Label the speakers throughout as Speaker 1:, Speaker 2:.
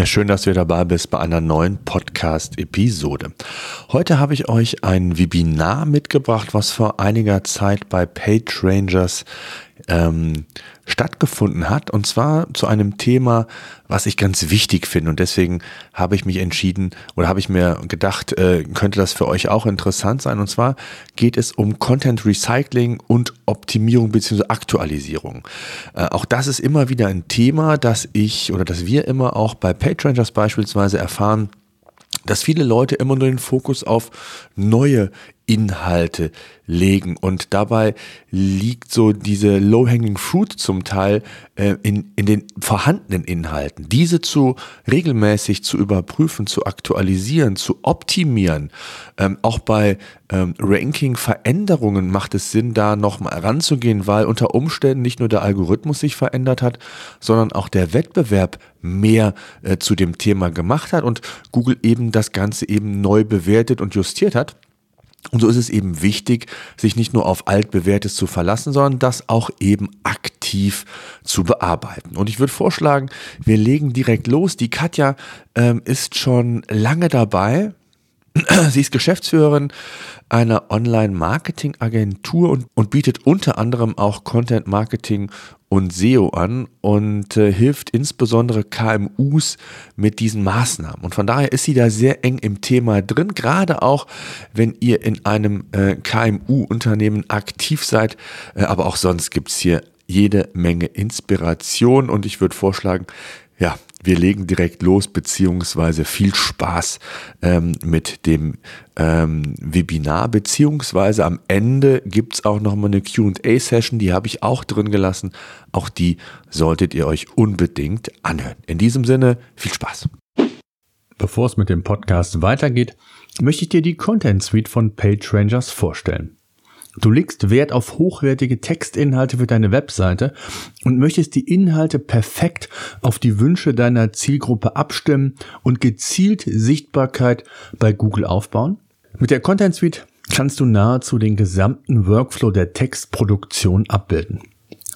Speaker 1: Ja, schön, dass du dabei bist bei einer neuen Podcast-Episode. Heute habe ich euch ein Webinar mitgebracht, was vor einiger Zeit bei PageRangers ähm, stattgefunden hat. Und zwar zu einem Thema, was ich ganz wichtig finde. Und deswegen habe ich mich entschieden oder habe ich mir gedacht, äh, könnte das für euch auch interessant sein. Und zwar geht es um Content Recycling und Optimierung bzw. Aktualisierung. Äh, auch das ist immer wieder ein Thema, das ich oder das wir immer auch bei PageRangers beispielsweise erfahren dass viele Leute immer nur den Fokus auf neue Inhalte legen und dabei liegt so diese low-hanging fruit zum Teil äh, in, in den vorhandenen Inhalten. Diese zu regelmäßig zu überprüfen, zu aktualisieren, zu optimieren. Ähm, auch bei ähm, Ranking-Veränderungen macht es Sinn, da nochmal ranzugehen, weil unter Umständen nicht nur der Algorithmus sich verändert hat, sondern auch der Wettbewerb mehr äh, zu dem Thema gemacht hat und Google eben das Ganze eben neu bewertet und justiert hat. Und so ist es eben wichtig, sich nicht nur auf altbewährtes zu verlassen, sondern das auch eben aktiv zu bearbeiten. Und ich würde vorschlagen, wir legen direkt los. Die Katja ähm, ist schon lange dabei. Sie ist Geschäftsführerin einer Online-Marketing-Agentur und, und bietet unter anderem auch Content-Marketing und SEO an und äh, hilft insbesondere KMUs mit diesen Maßnahmen. Und von daher ist sie da sehr eng im Thema drin, gerade auch wenn ihr in einem äh, KMU-Unternehmen aktiv seid. Äh, aber auch sonst gibt's hier jede Menge Inspiration und ich würde vorschlagen, ja, wir legen direkt los, beziehungsweise viel Spaß ähm, mit dem ähm, Webinar, beziehungsweise am Ende gibt's auch nochmal eine QA-Session, die habe ich auch drin gelassen. Auch die solltet ihr euch unbedingt anhören. In diesem Sinne, viel Spaß.
Speaker 2: Bevor es mit dem Podcast weitergeht, möchte ich dir die Content Suite von PageRangers vorstellen. Du legst Wert auf hochwertige Textinhalte für deine Webseite und möchtest die Inhalte perfekt auf die Wünsche deiner Zielgruppe abstimmen und gezielt Sichtbarkeit bei Google aufbauen? Mit der Content Suite kannst du nahezu den gesamten Workflow der Textproduktion abbilden.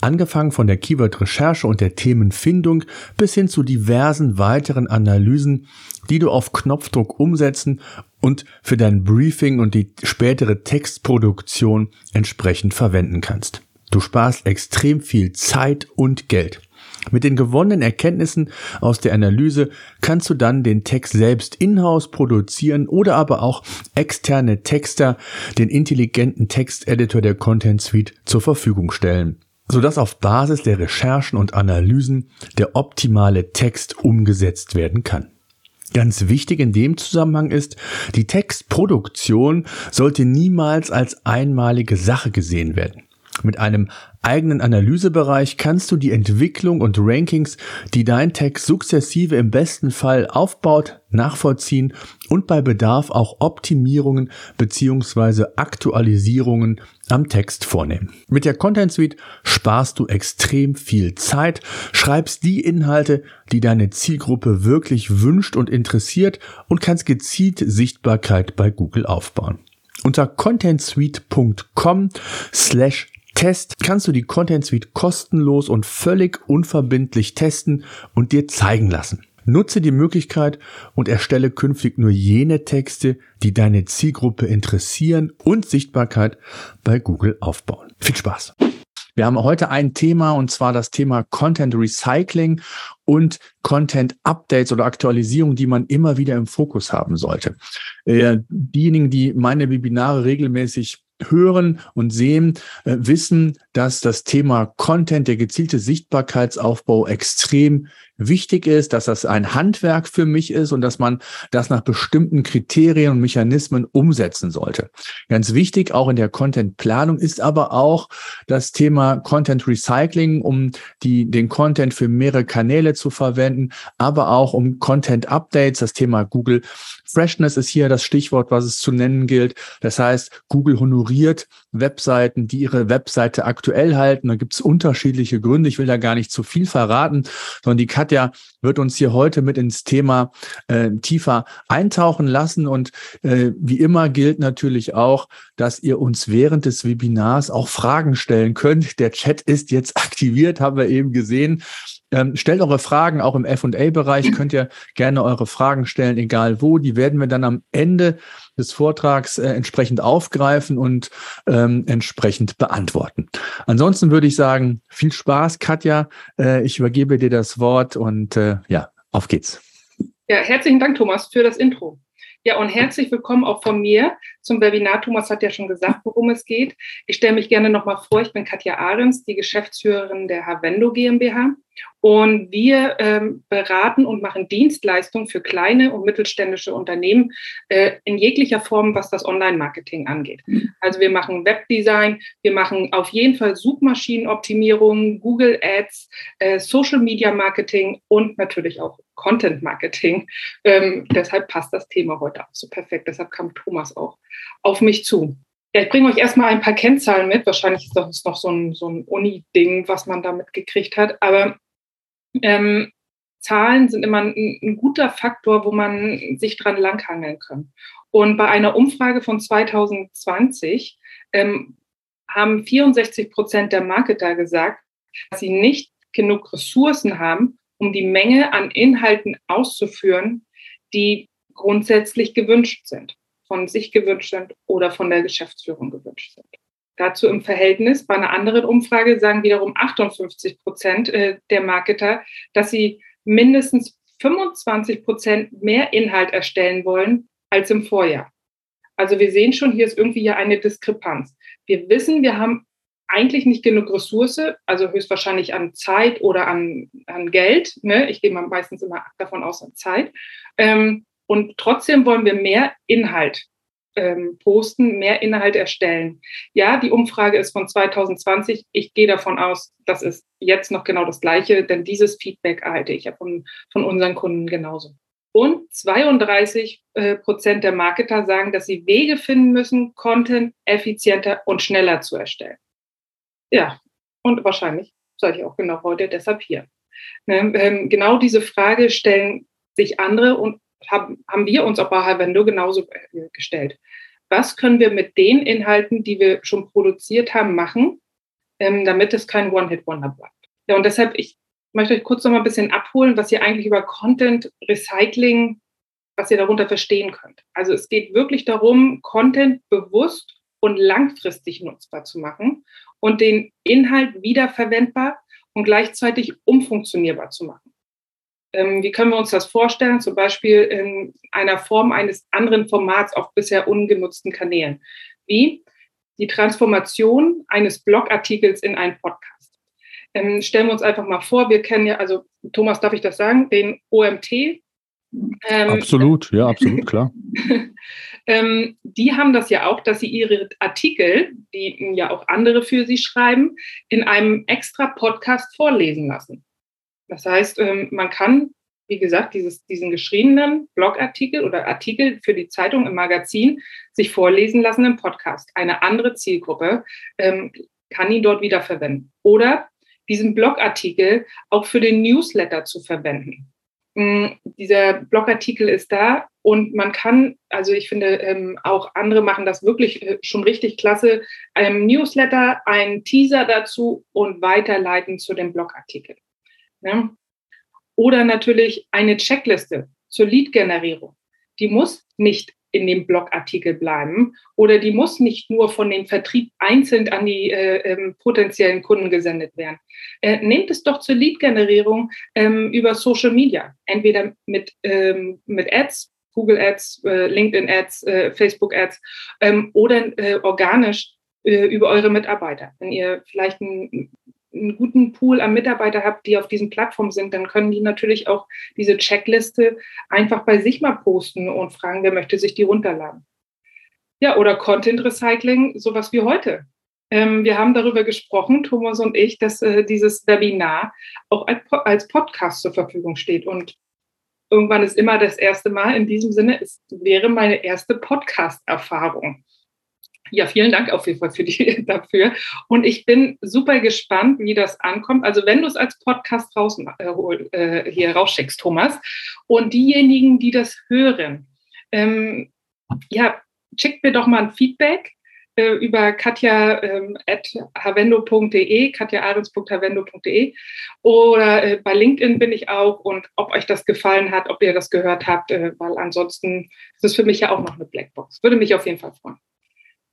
Speaker 2: Angefangen von der Keyword-Recherche und der Themenfindung bis hin zu diversen weiteren Analysen, die du auf Knopfdruck umsetzen und für dein Briefing und die spätere Textproduktion entsprechend verwenden kannst. Du sparst extrem viel Zeit und Geld. Mit den gewonnenen Erkenntnissen aus der Analyse kannst du dann den Text selbst in-house produzieren oder aber auch externe Texter, den intelligenten Texteditor der Content Suite zur Verfügung stellen sodass auf Basis der Recherchen und Analysen der optimale Text umgesetzt werden kann. Ganz wichtig in dem Zusammenhang ist, die Textproduktion sollte niemals als einmalige Sache gesehen werden. Mit einem eigenen Analysebereich kannst du die Entwicklung und Rankings, die dein Text sukzessive im besten Fall aufbaut, nachvollziehen und bei Bedarf auch Optimierungen bzw. Aktualisierungen am Text vornehmen. Mit der Content Suite sparst du extrem viel Zeit, schreibst die Inhalte, die deine Zielgruppe wirklich wünscht und interessiert und kannst gezielt Sichtbarkeit bei Google aufbauen. Unter contentsuite.com slash Test kannst du die Content Suite kostenlos und völlig unverbindlich testen und dir zeigen lassen. Nutze die Möglichkeit und erstelle künftig nur jene Texte, die deine Zielgruppe interessieren und Sichtbarkeit bei Google aufbauen. Viel Spaß! Wir haben heute ein Thema und zwar das Thema Content Recycling und Content Updates oder Aktualisierung, die man immer wieder im Fokus haben sollte. Äh, diejenigen, die meine Webinare regelmäßig hören und sehen, äh, wissen, dass das Thema Content, der gezielte Sichtbarkeitsaufbau extrem wichtig ist, dass das ein Handwerk für mich ist und dass man das nach bestimmten Kriterien und Mechanismen umsetzen sollte. Ganz wichtig auch in der Content-Planung ist aber auch das Thema Content Recycling, um die, den Content für mehrere Kanäle zu verwenden, aber auch um Content Updates. Das Thema Google Freshness ist hier das Stichwort, was es zu nennen gilt. Das heißt, Google honoriert Webseiten, die ihre Webseite aktuell halten. Da gibt es unterschiedliche Gründe. Ich will da gar nicht zu viel verraten, sondern die Katja wird uns hier heute mit ins Thema äh, tiefer eintauchen lassen. Und äh, wie immer gilt natürlich auch, dass ihr uns während des Webinars auch Fragen stellen könnt. Der Chat ist jetzt aktiviert, haben wir eben gesehen. Ähm, stellt eure Fragen, auch im FA-Bereich könnt ihr gerne eure Fragen stellen, egal wo. Die werden wir dann am Ende des Vortrags äh, entsprechend aufgreifen und ähm, entsprechend beantworten. Ansonsten würde ich sagen, viel Spaß, Katja. Äh, ich übergebe dir das Wort und äh, ja, auf geht's.
Speaker 3: Ja, herzlichen Dank, Thomas, für das Intro. Ja, und herzlich willkommen auch von mir zum Webinar. Thomas hat ja schon gesagt, worum es geht. Ich stelle mich gerne nochmal vor. Ich bin Katja Ahrens, die Geschäftsführerin der Havendo GmbH. Und wir ähm, beraten und machen Dienstleistungen für kleine und mittelständische Unternehmen äh, in jeglicher Form, was das Online-Marketing angeht. Also wir machen Webdesign, wir machen auf jeden Fall Suchmaschinenoptimierung, Google Ads, äh, Social Media Marketing und natürlich auch Content Marketing. Ähm, deshalb passt das Thema heute auch so perfekt. Deshalb kam Thomas auch auf mich zu. Ja, ich bringe euch erstmal ein paar Kennzahlen mit. Wahrscheinlich ist das noch so ein, so ein Uni-Ding, was man damit gekriegt hat. Aber ähm, Zahlen sind immer ein, ein, guter Faktor, wo man sich dran langhangeln kann. Und bei einer Umfrage von 2020 ähm, haben 64 Prozent der Marketer gesagt, dass sie nicht genug Ressourcen haben, um die Menge an Inhalten auszuführen, die grundsätzlich gewünscht sind, von sich gewünscht sind oder von der Geschäftsführung gewünscht sind. Dazu im Verhältnis, bei einer anderen Umfrage sagen wiederum 58 Prozent äh, der Marketer, dass sie mindestens 25 Prozent mehr Inhalt erstellen wollen als im Vorjahr. Also wir sehen schon, hier ist irgendwie ja eine Diskrepanz. Wir wissen, wir haben eigentlich nicht genug Ressource, also höchstwahrscheinlich an Zeit oder an, an Geld. Ne? Ich gehe mal meistens immer davon aus an Zeit. Ähm, und trotzdem wollen wir mehr Inhalt ähm, posten, mehr Inhalt erstellen. Ja, die Umfrage ist von 2020. Ich gehe davon aus, das ist jetzt noch genau das Gleiche, denn dieses Feedback erhalte ich von, von unseren Kunden genauso. Und 32 äh, Prozent der Marketer sagen, dass sie Wege finden müssen, Content effizienter und schneller zu erstellen. Ja, und wahrscheinlich seid ihr auch genau heute deshalb hier. Ne, ähm, genau diese Frage stellen sich andere und haben, haben wir uns auch bei Halvendo genauso äh, gestellt. Was können wir mit den Inhalten, die wir schon produziert haben, machen, ähm, damit es kein One-Hit-Wonder bleibt? Ja, und deshalb, ich möchte euch kurz noch mal ein bisschen abholen, was ihr eigentlich über Content Recycling, was ihr darunter verstehen könnt. Also es geht wirklich darum, Content bewusst und langfristig nutzbar zu machen und den Inhalt wiederverwendbar und gleichzeitig umfunktionierbar zu machen. Ähm, wie können wir uns das vorstellen? Zum Beispiel in einer Form eines anderen Formats auf bisher ungenutzten Kanälen. Wie die Transformation eines Blogartikels in einen Podcast. Ähm, stellen wir uns einfach mal vor, wir kennen ja, also Thomas, darf ich das sagen, den OMT.
Speaker 2: Ähm, absolut, ja, absolut, klar.
Speaker 3: ähm, die haben das ja auch, dass sie ihre Artikel, die ja auch andere für sie schreiben, in einem extra Podcast vorlesen lassen. Das heißt, ähm, man kann, wie gesagt, dieses, diesen geschriebenen Blogartikel oder Artikel für die Zeitung im Magazin sich vorlesen lassen im Podcast. Eine andere Zielgruppe ähm, kann ihn dort wiederverwenden. Oder diesen Blogartikel auch für den Newsletter zu verwenden. Mm, dieser Blogartikel ist da und man kann, also ich finde, ähm, auch andere machen das wirklich äh, schon richtig klasse, einem Newsletter, einen Teaser dazu und weiterleiten zu dem Blogartikel. Ne? Oder natürlich eine Checkliste zur Lead-Generierung. Die muss nicht in dem Blogartikel bleiben oder die muss nicht nur von dem Vertrieb einzeln an die äh, ähm, potenziellen Kunden gesendet werden. Äh, nehmt es doch zur Lead-Generierung ähm, über Social Media, entweder mit, ähm, mit Ads, Google Ads, äh, LinkedIn Ads, äh, Facebook Ads ähm, oder äh, organisch äh, über eure Mitarbeiter. Wenn ihr vielleicht ein einen guten Pool an Mitarbeiter habt, die auf diesen Plattformen sind, dann können die natürlich auch diese Checkliste einfach bei sich mal posten und fragen, wer möchte sich die runterladen. Ja, oder Content Recycling, sowas wie heute. Ähm, wir haben darüber gesprochen, Thomas und ich, dass äh, dieses Webinar auch als, als Podcast zur Verfügung steht. Und irgendwann ist immer das erste Mal. In diesem Sinne, es wäre meine erste Podcast-Erfahrung. Ja, vielen Dank auf jeden Fall für die, dafür. Und ich bin super gespannt, wie das ankommt. Also wenn du es als Podcast raus, äh, äh, hier rausschickst, Thomas, und diejenigen, die das hören, ähm, ja, schickt mir doch mal ein Feedback äh, über katja.havendo.de, ähm, katja.adens.havendo.de oder äh, bei LinkedIn bin ich auch und ob euch das gefallen hat, ob ihr das gehört habt, äh, weil ansonsten ist es für mich ja auch noch eine Blackbox. Würde mich auf jeden Fall freuen.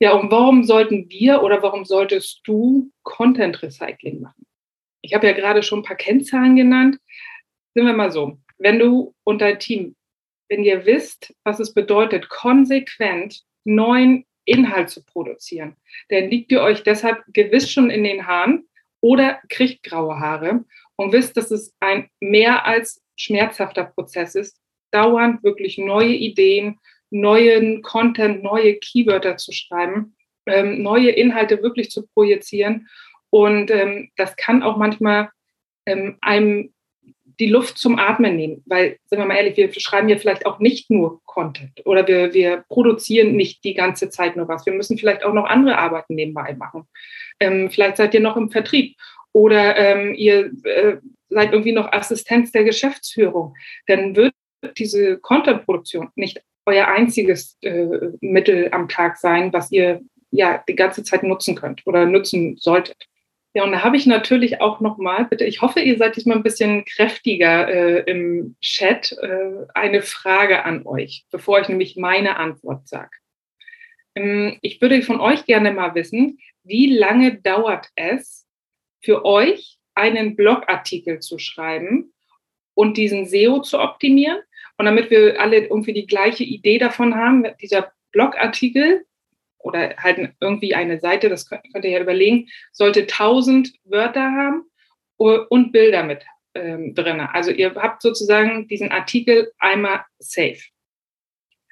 Speaker 3: Ja, und warum sollten wir oder warum solltest du Content Recycling machen? Ich habe ja gerade schon ein paar Kennzahlen genannt. Sind wir mal so, wenn du und dein Team, wenn ihr wisst, was es bedeutet, konsequent neuen Inhalt zu produzieren, dann liegt ihr euch deshalb gewiss schon in den Haaren oder kriegt graue Haare und wisst, dass es ein mehr als schmerzhafter Prozess ist, dauernd wirklich neue Ideen, neuen Content, neue Keywörter zu schreiben, ähm, neue Inhalte wirklich zu projizieren. Und ähm, das kann auch manchmal ähm, einem die Luft zum Atmen nehmen. Weil, sind wir mal ehrlich, wir schreiben ja vielleicht auch nicht nur Content oder wir, wir produzieren nicht die ganze Zeit nur was. Wir müssen vielleicht auch noch andere Arbeiten nebenbei machen. Ähm, vielleicht seid ihr noch im Vertrieb oder ähm, ihr äh, seid irgendwie noch Assistenz der Geschäftsführung. Dann wird diese Content-Produktion nicht euer einziges äh, Mittel am Tag sein, was ihr ja die ganze Zeit nutzen könnt oder nutzen solltet. Ja, und da habe ich natürlich auch nochmal, bitte, ich hoffe, ihr seid diesmal ein bisschen kräftiger äh, im Chat, äh, eine Frage an euch, bevor ich nämlich meine Antwort sage. Ähm, ich würde von euch gerne mal wissen, wie lange dauert es für euch, einen Blogartikel zu schreiben und diesen SEO zu optimieren? Und damit wir alle irgendwie die gleiche Idee davon haben, dieser Blogartikel oder halt irgendwie eine Seite, das könnt, ihr ja überlegen, sollte 1000 Wörter haben und Bilder mit ähm, drin. Also ihr habt sozusagen diesen Artikel einmal safe.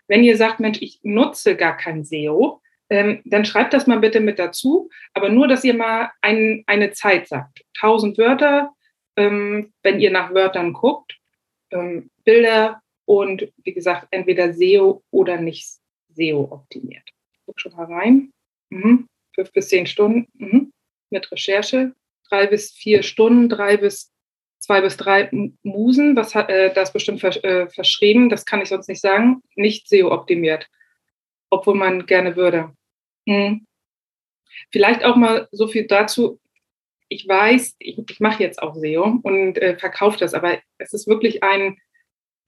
Speaker 3: Wenn ihr sagt, Mensch, ich nutze gar kein SEO, ähm, dann schreibt das mal bitte mit dazu, aber nur, dass ihr mal ein, eine Zeit sagt. 1000 Wörter, ähm, wenn ihr nach Wörtern guckt, ähm, Bilder und wie gesagt, entweder SEO oder nicht SEO optimiert guck schon mal rein. Mhm. Fünf bis zehn Stunden mhm. mit Recherche. Drei bis vier Stunden, drei bis zwei bis drei Musen. Was hat äh, das bestimmt vers äh, verschrieben? Das kann ich sonst nicht sagen. Nicht SEO-optimiert, obwohl man gerne würde. Mhm. Vielleicht auch mal so viel dazu. Ich weiß, ich, ich mache jetzt auch SEO und äh, verkaufe das, aber es ist wirklich ein,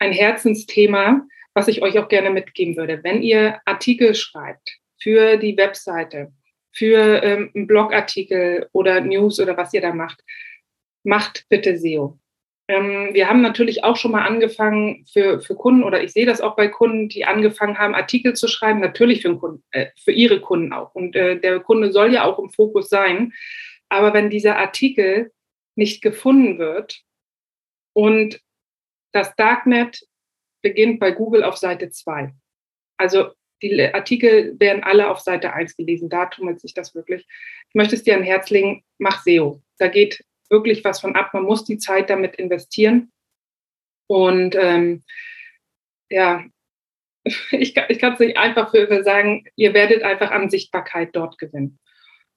Speaker 3: ein Herzensthema, was ich euch auch gerne mitgeben würde. Wenn ihr Artikel schreibt, für die Webseite, für ähm, einen Blogartikel oder News oder was ihr da macht, macht bitte SEO. Ähm, wir haben natürlich auch schon mal angefangen für, für Kunden oder ich sehe das auch bei Kunden, die angefangen haben, Artikel zu schreiben, natürlich für, Kunden, äh, für ihre Kunden auch. Und äh, der Kunde soll ja auch im Fokus sein. Aber wenn dieser Artikel nicht gefunden wird und das Darknet beginnt bei Google auf Seite 2. Also die Artikel werden alle auf Seite 1 gelesen. Da tummelt sich das wirklich. Ich möchte es dir an Herz legen, mach SEO. Da geht wirklich was von ab. Man muss die Zeit damit investieren. Und ähm, ja, ich, ich kann es nicht einfach für sagen, ihr werdet einfach an Sichtbarkeit dort gewinnen.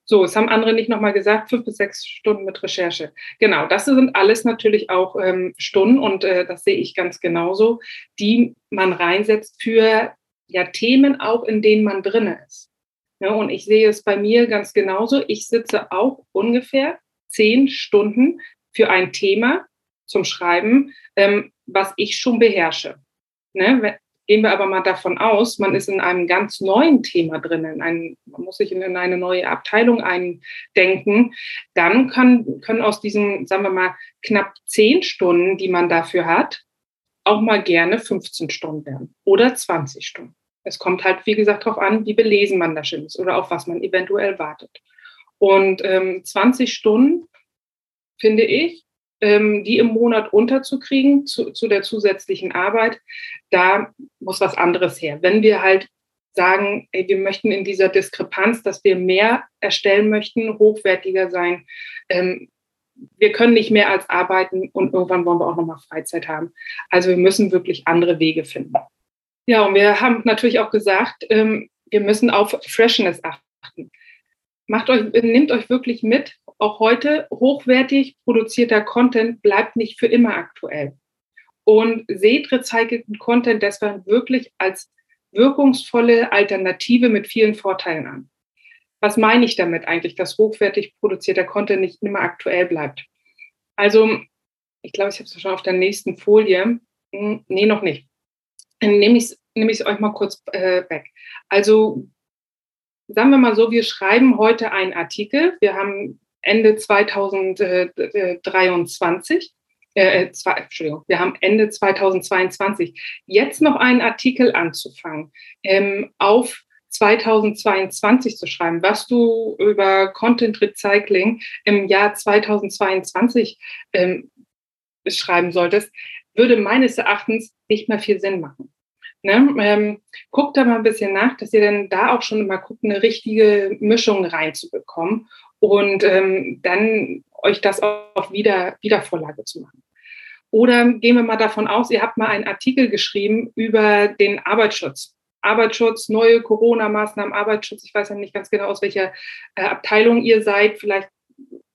Speaker 3: So, es haben andere nicht nochmal gesagt, fünf bis sechs Stunden mit Recherche. Genau, das sind alles natürlich auch ähm, Stunden und äh, das sehe ich ganz genauso, die man reinsetzt für ja Themen auch, in denen man drin ist. Ja, und ich sehe es bei mir ganz genauso. Ich sitze auch ungefähr zehn Stunden für ein Thema zum Schreiben, ähm, was ich schon beherrsche. Ne? Gehen wir aber mal davon aus, man ist in einem ganz neuen Thema drin, in man muss sich in eine neue Abteilung eindenken, dann kann, können aus diesen, sagen wir mal, knapp zehn Stunden, die man dafür hat, auch mal gerne 15 Stunden werden oder 20 Stunden. Es kommt halt, wie gesagt, darauf an, wie belesen man da schon ist oder auf was man eventuell wartet. Und ähm, 20 Stunden finde ich, die im Monat unterzukriegen zu, zu der zusätzlichen Arbeit, da muss was anderes her. Wenn wir halt sagen, ey, wir möchten in dieser Diskrepanz, dass wir mehr erstellen möchten, hochwertiger sein. Ähm, wir können nicht mehr als arbeiten und irgendwann wollen wir auch nochmal Freizeit haben. Also wir müssen wirklich andere Wege finden. Ja, und wir haben natürlich auch gesagt, ähm, wir müssen auf Freshness achten. Macht euch, nehmt euch wirklich mit. Auch heute hochwertig produzierter Content bleibt nicht für immer aktuell. Und seht recycelten Content deshalb wirklich als wirkungsvolle Alternative mit vielen Vorteilen an. Was meine ich damit eigentlich, dass hochwertig produzierter Content nicht immer aktuell bleibt? Also, ich glaube, ich habe es schon auf der nächsten Folie. Hm, nee, noch nicht. Dann nehme ich es nehm euch mal kurz äh, weg. Also, sagen wir mal so, wir schreiben heute einen Artikel. Wir haben Ende 2023 äh, äh, zwei, Entschuldigung, wir haben Ende 2022, jetzt noch einen Artikel anzufangen, ähm, auf 2022 zu schreiben, was du über Content Recycling im Jahr 2022 ähm, schreiben solltest, würde meines Erachtens nicht mehr viel Sinn machen. Ne? Ähm, guckt da mal ein bisschen nach, dass ihr dann da auch schon immer guckt, eine richtige Mischung reinzubekommen und ähm, dann euch das auch wieder, wieder Vorlage zu machen. Oder gehen wir mal davon aus, ihr habt mal einen Artikel geschrieben über den Arbeitsschutz. Arbeitsschutz, neue Corona-Maßnahmen, Arbeitsschutz. Ich weiß ja nicht ganz genau, aus welcher äh, Abteilung ihr seid, vielleicht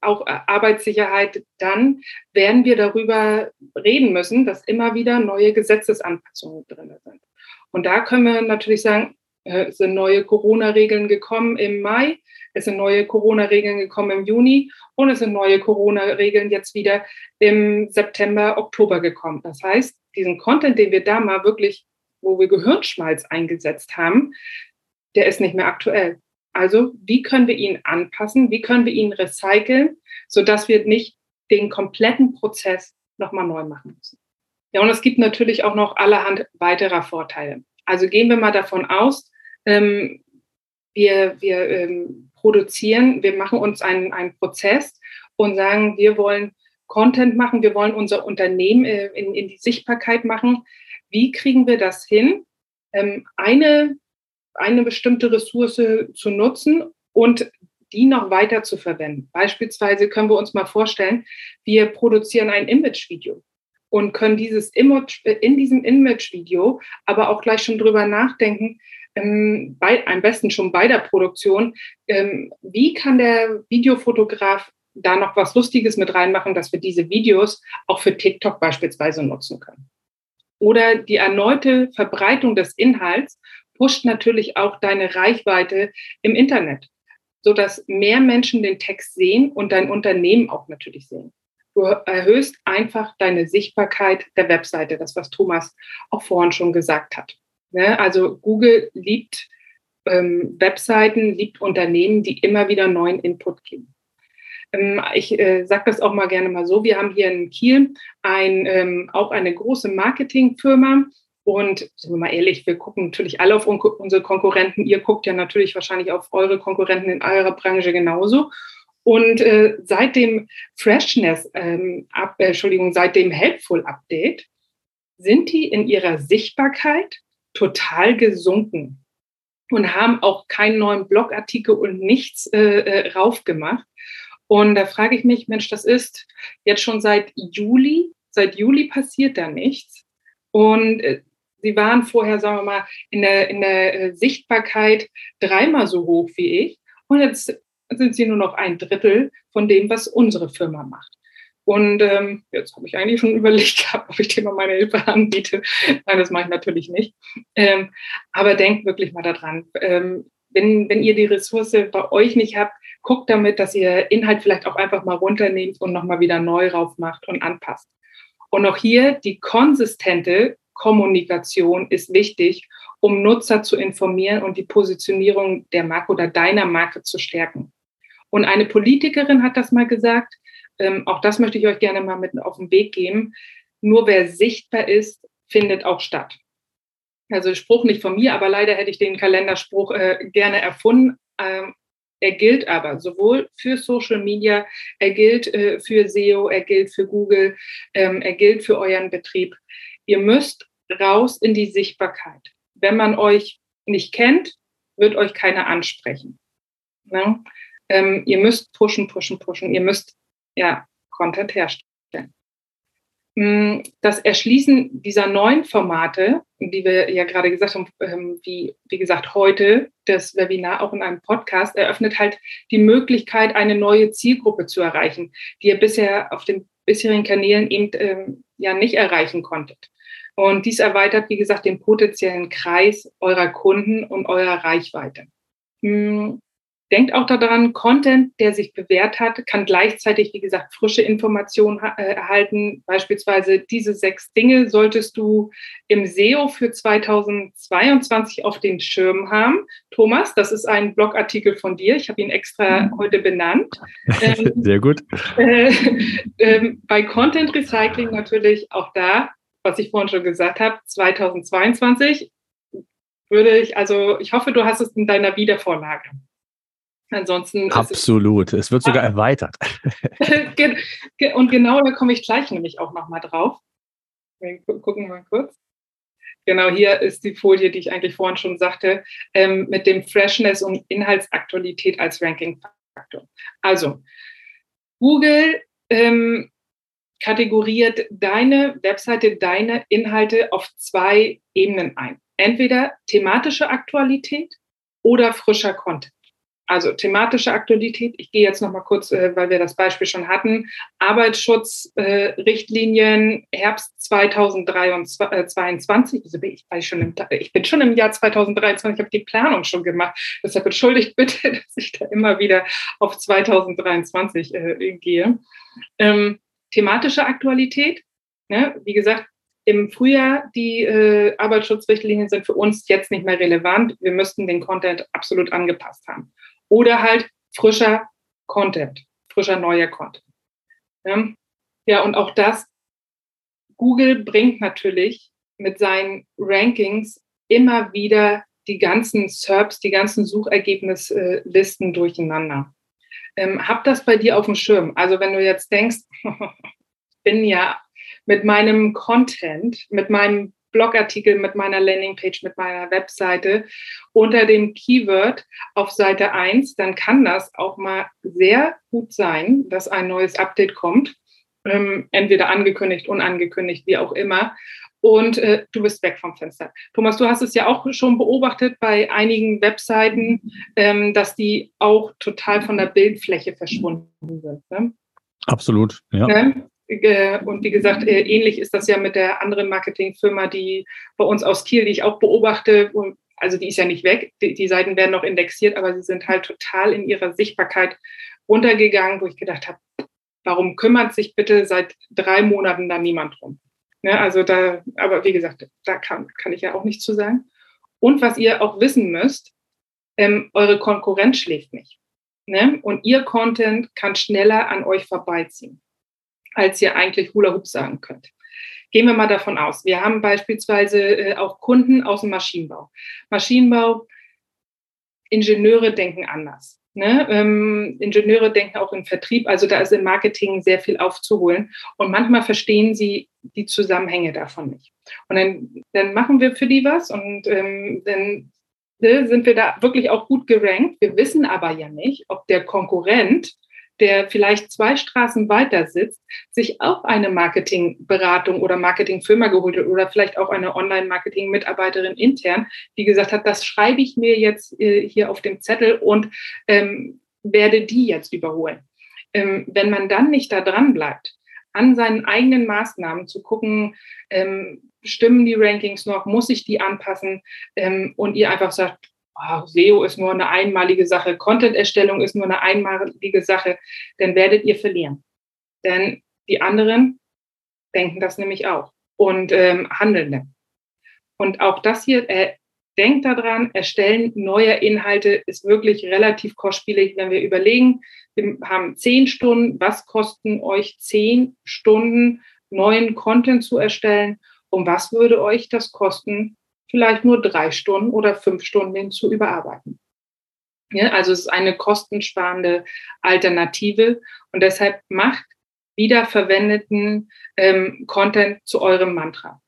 Speaker 3: auch äh, Arbeitssicherheit. Dann werden wir darüber reden müssen, dass immer wieder neue Gesetzesanpassungen drin sind. Und da können wir natürlich sagen, es sind neue Corona-Regeln gekommen im Mai. Es sind neue Corona-Regeln gekommen im Juni und es sind neue Corona-Regeln jetzt wieder im September, Oktober gekommen. Das heißt, diesen Content, den wir da mal wirklich, wo wir Gehirnschmalz eingesetzt haben, der ist nicht mehr aktuell. Also, wie können wir ihn anpassen? Wie können wir ihn recyceln, sodass wir nicht den kompletten Prozess nochmal neu machen müssen? Ja, und es gibt natürlich auch noch allerhand weiterer Vorteile. Also gehen wir mal davon aus, ähm, wir, wir ähm, produzieren, wir machen uns einen, einen Prozess und sagen, wir wollen Content machen, wir wollen unser Unternehmen äh, in, in die Sichtbarkeit machen. Wie kriegen wir das hin, ähm, eine, eine bestimmte Ressource zu nutzen und die noch weiter zu verwenden? Beispielsweise können wir uns mal vorstellen, wir produzieren ein Image-Video und können dieses Image, äh, in diesem Image-Video aber auch gleich schon drüber nachdenken, ähm, bei, am besten schon bei der Produktion, ähm, wie kann der Videofotograf da noch was Lustiges mit reinmachen, dass wir diese Videos auch für TikTok beispielsweise nutzen können. Oder die erneute Verbreitung des Inhalts pusht natürlich auch deine Reichweite im Internet, sodass mehr Menschen den Text sehen und dein Unternehmen auch natürlich sehen. Du erhöhst einfach deine Sichtbarkeit der Webseite, das was Thomas auch vorhin schon gesagt hat. Ne? Also Google liebt ähm, Webseiten, liebt Unternehmen, die immer wieder neuen Input geben. Ähm, ich äh, sage das auch mal gerne mal so. Wir haben hier in Kiel ein, ähm, auch eine große Marketingfirma. Und sind wir mal ehrlich, wir gucken natürlich alle auf un unsere Konkurrenten. Ihr guckt ja natürlich wahrscheinlich auf eure Konkurrenten in eurer Branche genauso. Und äh, seit dem Freshness, ähm, ab, äh, Entschuldigung, seit dem Helpful Update sind die in ihrer Sichtbarkeit total gesunken und haben auch keinen neuen Blogartikel und nichts äh, äh, raufgemacht. Und da frage ich mich, Mensch, das ist jetzt schon seit Juli, seit Juli passiert da nichts. Und äh, sie waren vorher, sagen wir mal, in der, in der äh, Sichtbarkeit dreimal so hoch wie ich. Und jetzt sind sie nur noch ein Drittel von dem, was unsere Firma macht. Und ähm, jetzt habe ich eigentlich schon überlegt gehabt, ob ich dir mal meine Hilfe anbiete. Nein, das mache ich natürlich nicht. Ähm, aber denkt wirklich mal daran. Ähm, wenn, wenn ihr die Ressource bei euch nicht habt, guckt damit, dass ihr Inhalt vielleicht auch einfach mal runternehmt und nochmal wieder neu raufmacht und anpasst. Und auch hier die konsistente Kommunikation ist wichtig, um Nutzer zu informieren und die Positionierung der Marke oder deiner Marke zu stärken. Und eine Politikerin hat das mal gesagt, ähm, auch das möchte ich euch gerne mal mit auf den Weg geben. Nur wer sichtbar ist, findet auch statt. Also Spruch nicht von mir, aber leider hätte ich den Kalenderspruch äh, gerne erfunden. Ähm, Er gilt aber sowohl für Social Media, er gilt äh, für SEO, er gilt für Google, ähm, er gilt für euren Betrieb. Ihr müsst raus in die Sichtbarkeit. Wenn man euch nicht kennt, wird euch keiner ansprechen. Ne? Ähm, ihr müsst pushen, pushen, pushen. Ihr müsst ja Content herstellen. Mm, das Erschließen dieser neuen Formate, die wir ja gerade gesagt haben, ähm, wie, wie gesagt, heute das Webinar auch in einem Podcast, eröffnet halt die Möglichkeit, eine neue Zielgruppe zu erreichen, die ihr bisher auf den bisherigen Kanälen eben ähm, ja nicht erreichen konntet. Und dies erweitert, wie gesagt, den potenziellen Kreis eurer Kunden und eurer Reichweite. Denkt auch daran, Content, der sich bewährt hat, kann gleichzeitig, wie gesagt, frische Informationen äh, erhalten. Beispielsweise diese sechs Dinge solltest du im SEO für 2022 auf den Schirm haben. Thomas, das ist ein Blogartikel von dir. Ich habe ihn extra mhm. heute benannt.
Speaker 2: Ähm, Sehr gut.
Speaker 3: Äh, äh, bei Content Recycling natürlich auch da, was ich vorhin schon gesagt habe, 2022 würde ich, also ich hoffe, du hast es in deiner Wiedervorlage.
Speaker 2: Ansonsten. Absolut. Es, es, wird sogar erweitert.
Speaker 3: und genau da komme ich gleich nämlich auch nochmal drauf. Wir gucken mal kurz. Genau hier ist die Folie, die ich eigentlich vorhin schon sagte, ähm, mit dem Freshness und Inhaltsaktualität als Ranking-Faktor. Also, Google ähm, kategoriert deine Webseite, deine Inhalte auf zwei Ebenen ein. Entweder thematische Aktualität oder frischer Content. Also thematische Aktualität. Ich gehe jetzt noch mal kurz, äh, weil wir das Beispiel schon hatten. Arbeitsschutzrichtlinien äh, Herbst 2022. Also bin ich, ich, schon im, ich bin schon im Jahr 2023, ich habe die Planung schon gemacht. Deshalb entschuldigt bitte, dass ich da immer wieder auf 2023 äh, gehe. Ähm, thematische Aktualität. Ne? Wie gesagt, im Frühjahr, die äh, Arbeitsschutzrichtlinien sind für uns jetzt nicht mehr relevant. Wir müssten den Content absolut angepasst haben oder halt frischer Content, frischer neuer Content. Ja, ja und auch das, Google bringt natürlich mit seinen Rankings immer wieder die ganzen SERPs, die ganzen Suchergebnislisten durcheinander. Ähm, hab das bei dir auf dem Schirm. Also wenn du jetzt denkst, ich bin ja mit meinem Content, mit meinem Blogartikel mit meiner Landingpage, mit meiner Webseite unter dem Keyword auf Seite 1, dann kann das auch mal sehr gut sein, dass ein neues Update kommt. Ähm, entweder angekündigt, unangekündigt, wie auch immer. Und äh, du bist weg vom Fenster. Thomas, du hast es ja auch schon beobachtet bei einigen Webseiten, ähm, dass die auch total von der Bildfläche verschwunden sind. Ne?
Speaker 2: Absolut, ja. Ne?
Speaker 3: Und wie gesagt, äh, ähnlich ist das ja mit der anderen Marketingfirma, die bei uns aus Kiel, die ich auch beobachte. Also die ist ja nicht weg. Die, die Seiten werden noch indexiert, aber sie sind halt total in ihrer Sichtbarkeit runtergegangen, wo ich gedacht habe, warum kümmert sich bitte seit drei Monaten da niemand drum? Ne, also da, aber wie gesagt, da kann, kann ich ja auch nichts zu sagen. Und was ihr auch wissen müsst, ähm, eure Konkurrenz schläft nicht. Ne? Und ihr Content kann schneller an euch vorbeiziehen als ihr eigentlich Hula Hoop sagen könnt. Gehen wir mal davon aus. Wir haben beispielsweise äh, auch Kunden aus dem Maschinenbau. Maschinenbau, Ingenieure denken anders. Ne? Ähm, Ingenieure denken auch im Vertrieb, also da ist im Marketing sehr viel aufzuholen. Und manchmal verstehen sie die Zusammenhänge davon nicht. Und dann, dann machen wir für die was und ähm, dann ne, sind wir da wirklich auch gut gerankt. Wir wissen aber ja nicht, ob der Konkurrent der vielleicht zwei Straßen weiter sitzt, sich auch eine Marketingberatung oder Marketingfirma geholt hat oder vielleicht auch eine Online-Marketing-Mitarbeiterin intern, die gesagt hat, das schreibe ich mir jetzt äh, hier auf dem Zettel und ähm, werde die jetzt überholen. Ähm, wenn man dann nicht da dran bleibt, an seinen eigenen Maßnahmen zu gucken, ähm, stimmen die Rankings noch, muss ich die anpassen ähm, und ihr einfach sagt, oh, SEO ist nur eine einmalige Sache, Content-Erstellung ist nur eine einmalige Sache, dann werdet ihr verlieren. Denn die anderen denken das nämlich auch und ähm, handeln. Und auch das hier, äh, denkt daran, Erstellen neuer Inhalte ist wirklich relativ kostspielig, wenn wir überlegen, wir haben zehn Stunden, was kosten euch zehn Stunden neuen Content zu erstellen und was würde euch das kosten, vielleicht nur drei Stunden oder fünf Stunden hin zu überarbeiten. Ja, also es ist eine kostensparende Alternative und deshalb macht wiederverwendeten ähm, Content zu eurem Mantra.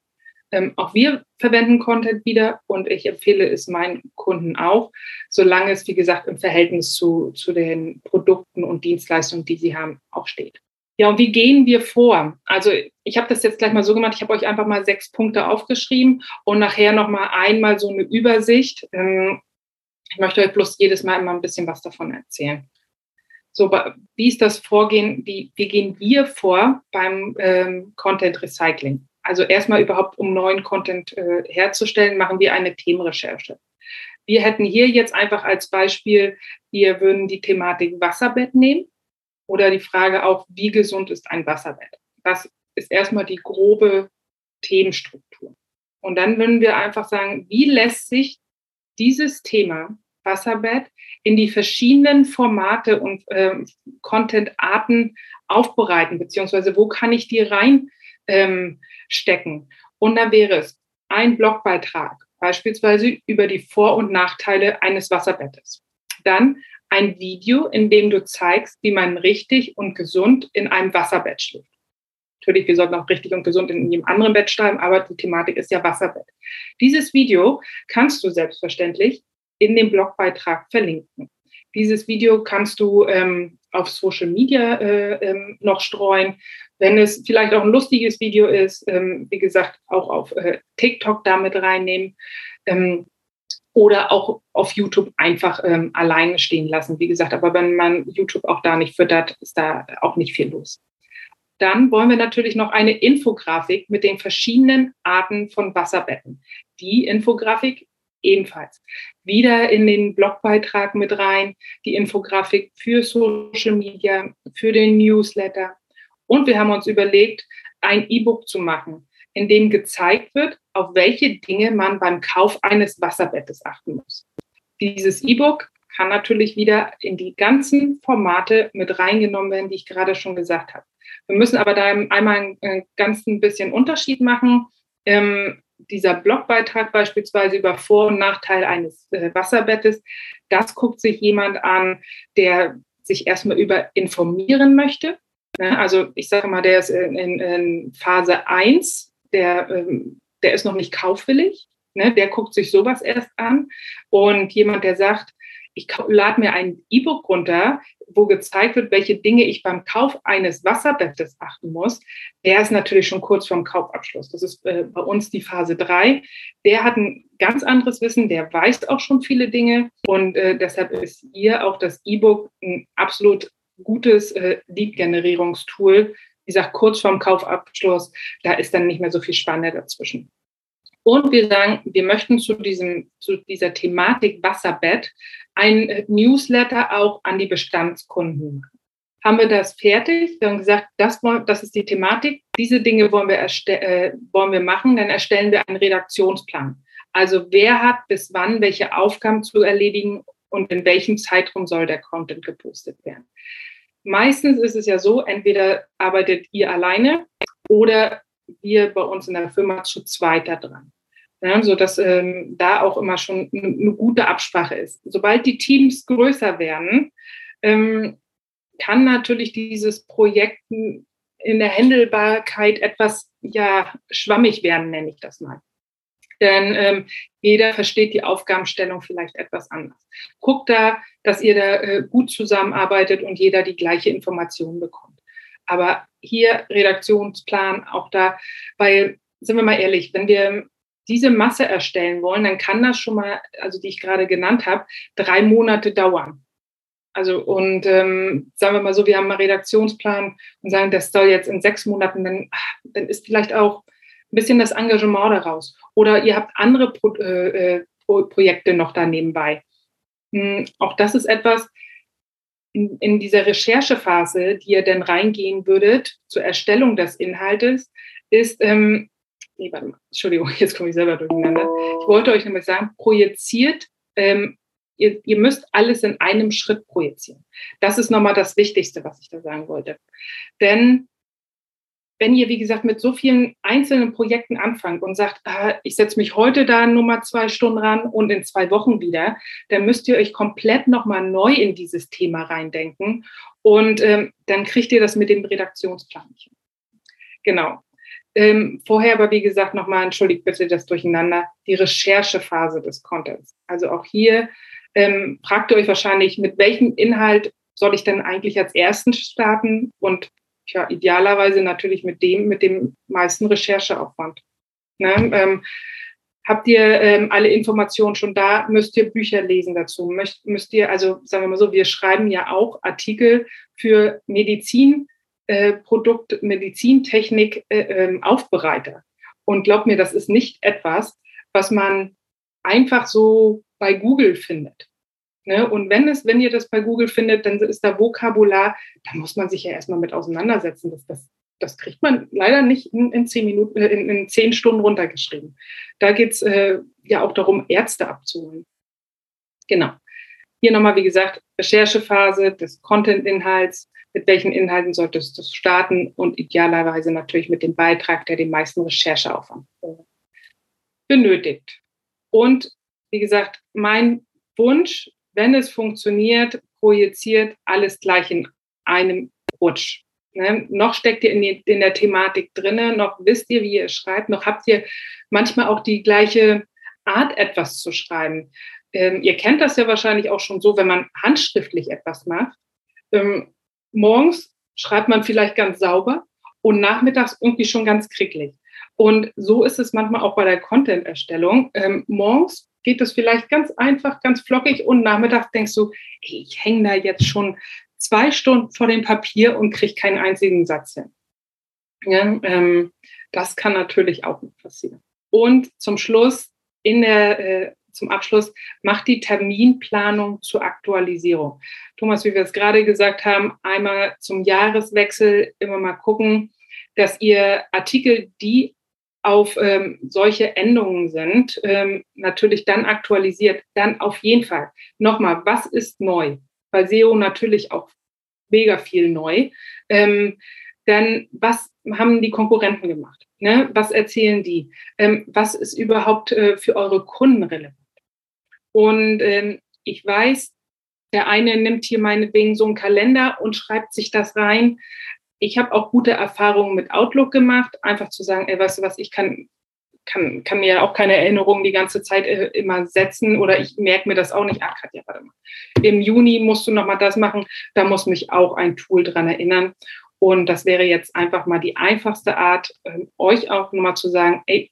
Speaker 3: Ähm, auch wir verwenden Content wieder und ich empfehle es meinen Kunden auch, solange es, wie gesagt, im Verhältnis zu, zu den Produkten und Dienstleistungen, die sie haben, auch steht. Ja, und wie gehen wir vor? Also ich habe das jetzt gleich mal so gemacht, ich habe euch einfach mal sechs Punkte aufgeschrieben und nachher nochmal einmal so eine Übersicht. Ähm, ich möchte euch bloß jedes Mal immer ein bisschen was davon erzählen. So, wie ist das Vorgehen, wie, wie gehen wir vor beim ähm, Content Recycling? Also erstmal überhaupt, um neuen Content äh, herzustellen, machen wir eine Themenrecherche. Wir hätten hier jetzt einfach als Beispiel, wir würden die Thematik Wasserbett nehmen oder die Frage auch, wie gesund ist ein Wasserbett? Das ist erstmal die grobe Themenstruktur. Und dann würden wir einfach sagen, wie lässt sich dieses Thema Wasserbett in die verschiedenen Formate und äh, Content-Arten aufbereiten, beziehungsweise wo kann ich die rein ähm. Und da wäre es ein Blogbeitrag, beispielsweise über die Vor- und Nachteile eines Wasserbettes. Dann ein Video, in dem du zeigst, wie man richtig und gesund in einem Wasserbett schläft. Natürlich, wir sollten auch richtig und gesund in jedem anderen Bett schreiben, aber die Thematik ist ja Wasserbett. Dieses Video kannst du selbstverständlich in dem Blogbeitrag verlinken. Dieses Video kannst du ähm, auf Social Media äh, ähm, noch streuen. Wenn es vielleicht auch ein lustiges Video ist, ähm, wie gesagt, auch auf äh, TikTok damit reinnehmen ähm, oder auch auf YouTube einfach ähm, alleine stehen lassen. Wie gesagt, aber wenn man YouTube auch da nicht füttert, ist da auch nicht viel los. Dann wollen wir natürlich noch eine Infografik mit den verschiedenen Arten von Wasserbetten. Die Infografik ebenfalls wieder in den Blogbeitrag mit rein, die Infografik für Social Media, für den Newsletter. Und wir haben uns überlegt, ein E-Book zu machen, in dem gezeigt wird, auf welche Dinge man beim Kauf eines Wasserbettes achten muss. Dieses E-Book kann natürlich wieder in die ganzen Formate mit reingenommen werden, die ich gerade schon gesagt habe. Wir müssen aber da einmal einen ganz ein bisschen Unterschied machen. Ähm, dieser Blogbeitrag beispielsweise über Vor- und Nachteil eines äh, Wasserbettes, das guckt sich jemand an, der sich erstmal über informieren möchte. Ne? Also ich sage mal, der ist in, in, in Phase 1, der, ähm, der ist noch nicht kaufwillig. Ne? Der guckt sich sowas erst an. Und jemand, der sagt, ich lade mir ein E-Book runter, wo gezeigt wird, welche Dinge ich beim Kauf eines Wasserbettes achten muss, der ist natürlich schon kurz vorm Kaufabschluss. Das ist äh, bei uns die Phase drei. Der hat ein ganz anderes Wissen, der weiß auch schon viele Dinge und äh, deshalb ist hier auch das E-Book ein absolut gutes äh, Lead-Generierungstool. Wie gesagt, kurz vorm Kaufabschluss, da ist dann nicht mehr so viel Spanne dazwischen. Und wir sagen, wir möchten zu, diesem, zu dieser Thematik Wasserbett ein Newsletter auch an die Bestandskunden machen. Haben wir das fertig? Wir haben gesagt, das, das ist die Thematik. Diese Dinge wollen wir, äh, wollen wir machen. Dann erstellen wir einen Redaktionsplan. Also wer hat bis wann welche Aufgaben zu erledigen und in welchem Zeitraum soll der Content gepostet werden. Meistens ist es ja so, entweder arbeitet ihr alleine oder wir bei uns in der Firma zu zweiter dran. Ja, so dass ähm, da auch immer schon eine gute Absprache ist. Sobald die Teams größer werden, ähm, kann natürlich dieses Projekt in der Händelbarkeit etwas ja schwammig werden, nenne ich das mal. Denn ähm, jeder versteht die Aufgabenstellung vielleicht etwas anders. Guckt da, dass ihr da äh, gut zusammenarbeitet und jeder die gleiche Information bekommt. Aber hier Redaktionsplan auch da, weil, sind wir mal ehrlich, wenn wir diese Masse erstellen wollen, dann kann das schon mal, also die ich gerade genannt habe, drei Monate dauern. Also und ähm, sagen wir mal so, wir haben einen Redaktionsplan und sagen, das soll jetzt in sechs Monaten, dann, dann ist vielleicht auch ein bisschen das Engagement daraus. Oder ihr habt andere Pro, äh, äh Pro Projekte noch da nebenbei. Hm, auch das ist etwas, in, in dieser Recherchephase, die ihr denn reingehen würdet zur Erstellung des Inhaltes, ist, ähm, nee, warte mal, Entschuldigung, jetzt komme ich selber durcheinander. Ich wollte euch nämlich sagen, projiziert, ähm, ihr, ihr müsst alles in einem Schritt projizieren. Das ist nochmal das Wichtigste, was ich da sagen wollte. Denn wenn ihr, wie gesagt, mit so vielen einzelnen Projekten anfangt und sagt, ah, ich setze mich heute da Nummer zwei Stunden ran und in zwei Wochen wieder, dann müsst ihr euch komplett nochmal neu in dieses Thema reindenken und ähm, dann kriegt ihr das mit dem Redaktionsplan nicht. Genau. Ähm, vorher aber, wie gesagt, nochmal, entschuldigt bitte das Durcheinander, die Recherchephase des Contents. Also auch hier ähm, fragt ihr euch wahrscheinlich, mit welchem Inhalt soll ich denn eigentlich als ersten starten und ja, idealerweise natürlich mit dem, mit dem meisten Rechercheaufwand. Ne? Ähm, habt ihr ähm, alle Informationen schon da? Müsst ihr Bücher lesen dazu? Müsst, müsst ihr, also sagen wir mal so, wir schreiben ja auch Artikel für Medizin, äh, Medizintechnik, äh, äh, Aufbereiter. Und glaubt mir, das ist nicht etwas, was man einfach so bei Google findet. Ne? Und wenn es, wenn ihr das bei Google findet, dann ist da Vokabular, da muss man sich ja erstmal mit auseinandersetzen. Das, das, das kriegt man leider nicht in, in zehn Minuten, äh, in, in, zehn Stunden runtergeschrieben. Da geht es äh, ja auch darum, Ärzte abzuholen. Genau. Hier nochmal, wie gesagt, Recherchephase des Content-Inhalts. Mit welchen Inhalten solltest du starten? Und idealerweise natürlich mit dem Beitrag, der den meisten Rechercheaufwand äh, benötigt. Und wie gesagt, mein Wunsch wenn es funktioniert, projiziert alles gleich in einem Rutsch. Ne? Noch steckt ihr in, die, in der Thematik drinne, noch wisst ihr, wie ihr schreibt, noch habt ihr manchmal auch die gleiche Art, etwas zu schreiben. Ähm, ihr kennt das ja wahrscheinlich auch schon so, wenn man handschriftlich etwas macht. Ähm, morgens schreibt man vielleicht ganz sauber und nachmittags irgendwie schon ganz kricklig. Und so ist es manchmal auch bei der Content-Erstellung. Ähm, morgens geht es vielleicht ganz einfach, ganz flockig und nachmittags denkst du, ey, ich hänge da jetzt schon zwei Stunden vor dem Papier und kriege keinen einzigen Satz hin. Ja, ähm, das kann natürlich auch passieren. Und zum Schluss, in der, äh, zum Abschluss, macht die Terminplanung zur Aktualisierung. Thomas, wie wir es gerade gesagt haben, einmal zum Jahreswechsel immer mal gucken, dass ihr Artikel, die auf ähm, solche Endungen sind, ähm, natürlich dann aktualisiert, dann auf jeden Fall. Nochmal, was ist neu? Bei SEO natürlich auch mega viel neu. Ähm, dann, was haben die Konkurrenten gemacht? Ne? Was erzählen die? Ähm, was ist überhaupt äh, für eure Kunden relevant? Und ähm, ich weiß, der eine nimmt hier meinetwegen so einen Kalender und schreibt sich das rein ich habe auch gute Erfahrungen mit Outlook gemacht, einfach zu sagen, ey, weißt du was, ich kann, kann, kann mir auch keine Erinnerungen die ganze Zeit äh, immer setzen oder ich merke mir das auch nicht. Ah, Katja, warte mal. Im Juni musst du nochmal das machen, da muss mich auch ein Tool dran erinnern. Und das wäre jetzt einfach mal die einfachste Art, äh, euch auch nochmal zu sagen, ey,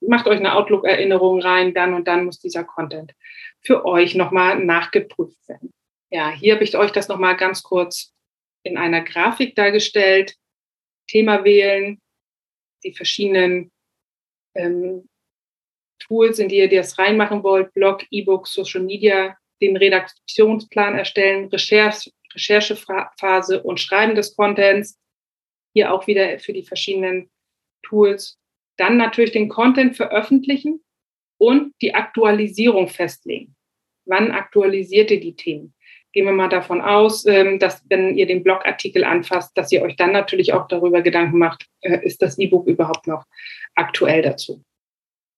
Speaker 3: macht euch eine Outlook-Erinnerung rein, dann und dann muss dieser Content für euch nochmal nachgeprüft werden. Ja, hier habe ich euch das nochmal ganz kurz in einer Grafik dargestellt. Thema wählen, die verschiedenen ähm, Tools, in die ihr das reinmachen wollt, Blog, E-Book, Social Media, den Redaktionsplan erstellen, Recherche, Recherchephase und Schreiben des Contents. Hier auch wieder für die verschiedenen Tools. Dann natürlich den Content veröffentlichen und die Aktualisierung festlegen. Wann aktualisiert ihr die Themen? Gehen wir mal davon aus, ähm, dass wenn ihr den Blogartikel anfasst, dass ihr euch dann natürlich auch darüber Gedanken macht, äh, ist das E-Book überhaupt noch aktuell dazu?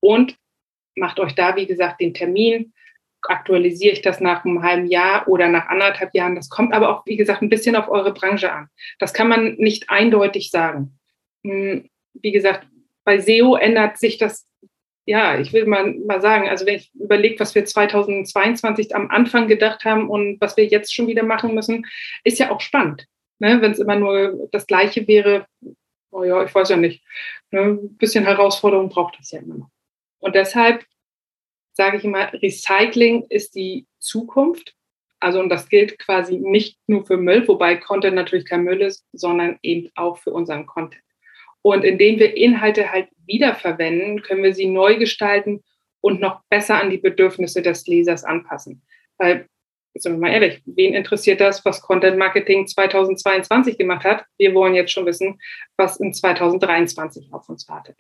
Speaker 3: Und macht euch da, wie gesagt, den Termin. Aktualisiere ich das nach einem halben Jahr oder nach anderthalb Jahren? Das kommt aber auch, wie gesagt, ein bisschen auf eure Branche an. Das kann man nicht eindeutig sagen. Hm, wie gesagt, bei SEO ändert sich das ja, ich will mal, mal sagen, also wenn ich überlege, was wir 2022 am Anfang gedacht haben und was wir jetzt schon wieder machen müssen, ist ja auch spannend. Ne? Wenn es immer nur das Gleiche wäre, oh ja, ich weiß ja nicht. Ne? Ein bisschen Herausforderung braucht das ja immer noch. Und deshalb sage ich immer, Recycling ist die Zukunft. Also, und das gilt quasi nicht nur für Müll, wobei Content natürlich kein Müll ist, sondern eben auch für unseren Content. Und indem wir Inhalte halt wiederverwenden, können wir sie neu gestalten und noch besser an die Bedürfnisse des Lesers anpassen. Weil, sind wir mal ehrlich, wen interessiert das, was Content Marketing 2022 gemacht hat? Wir wollen jetzt schon wissen, was in 2023 auf uns wartet.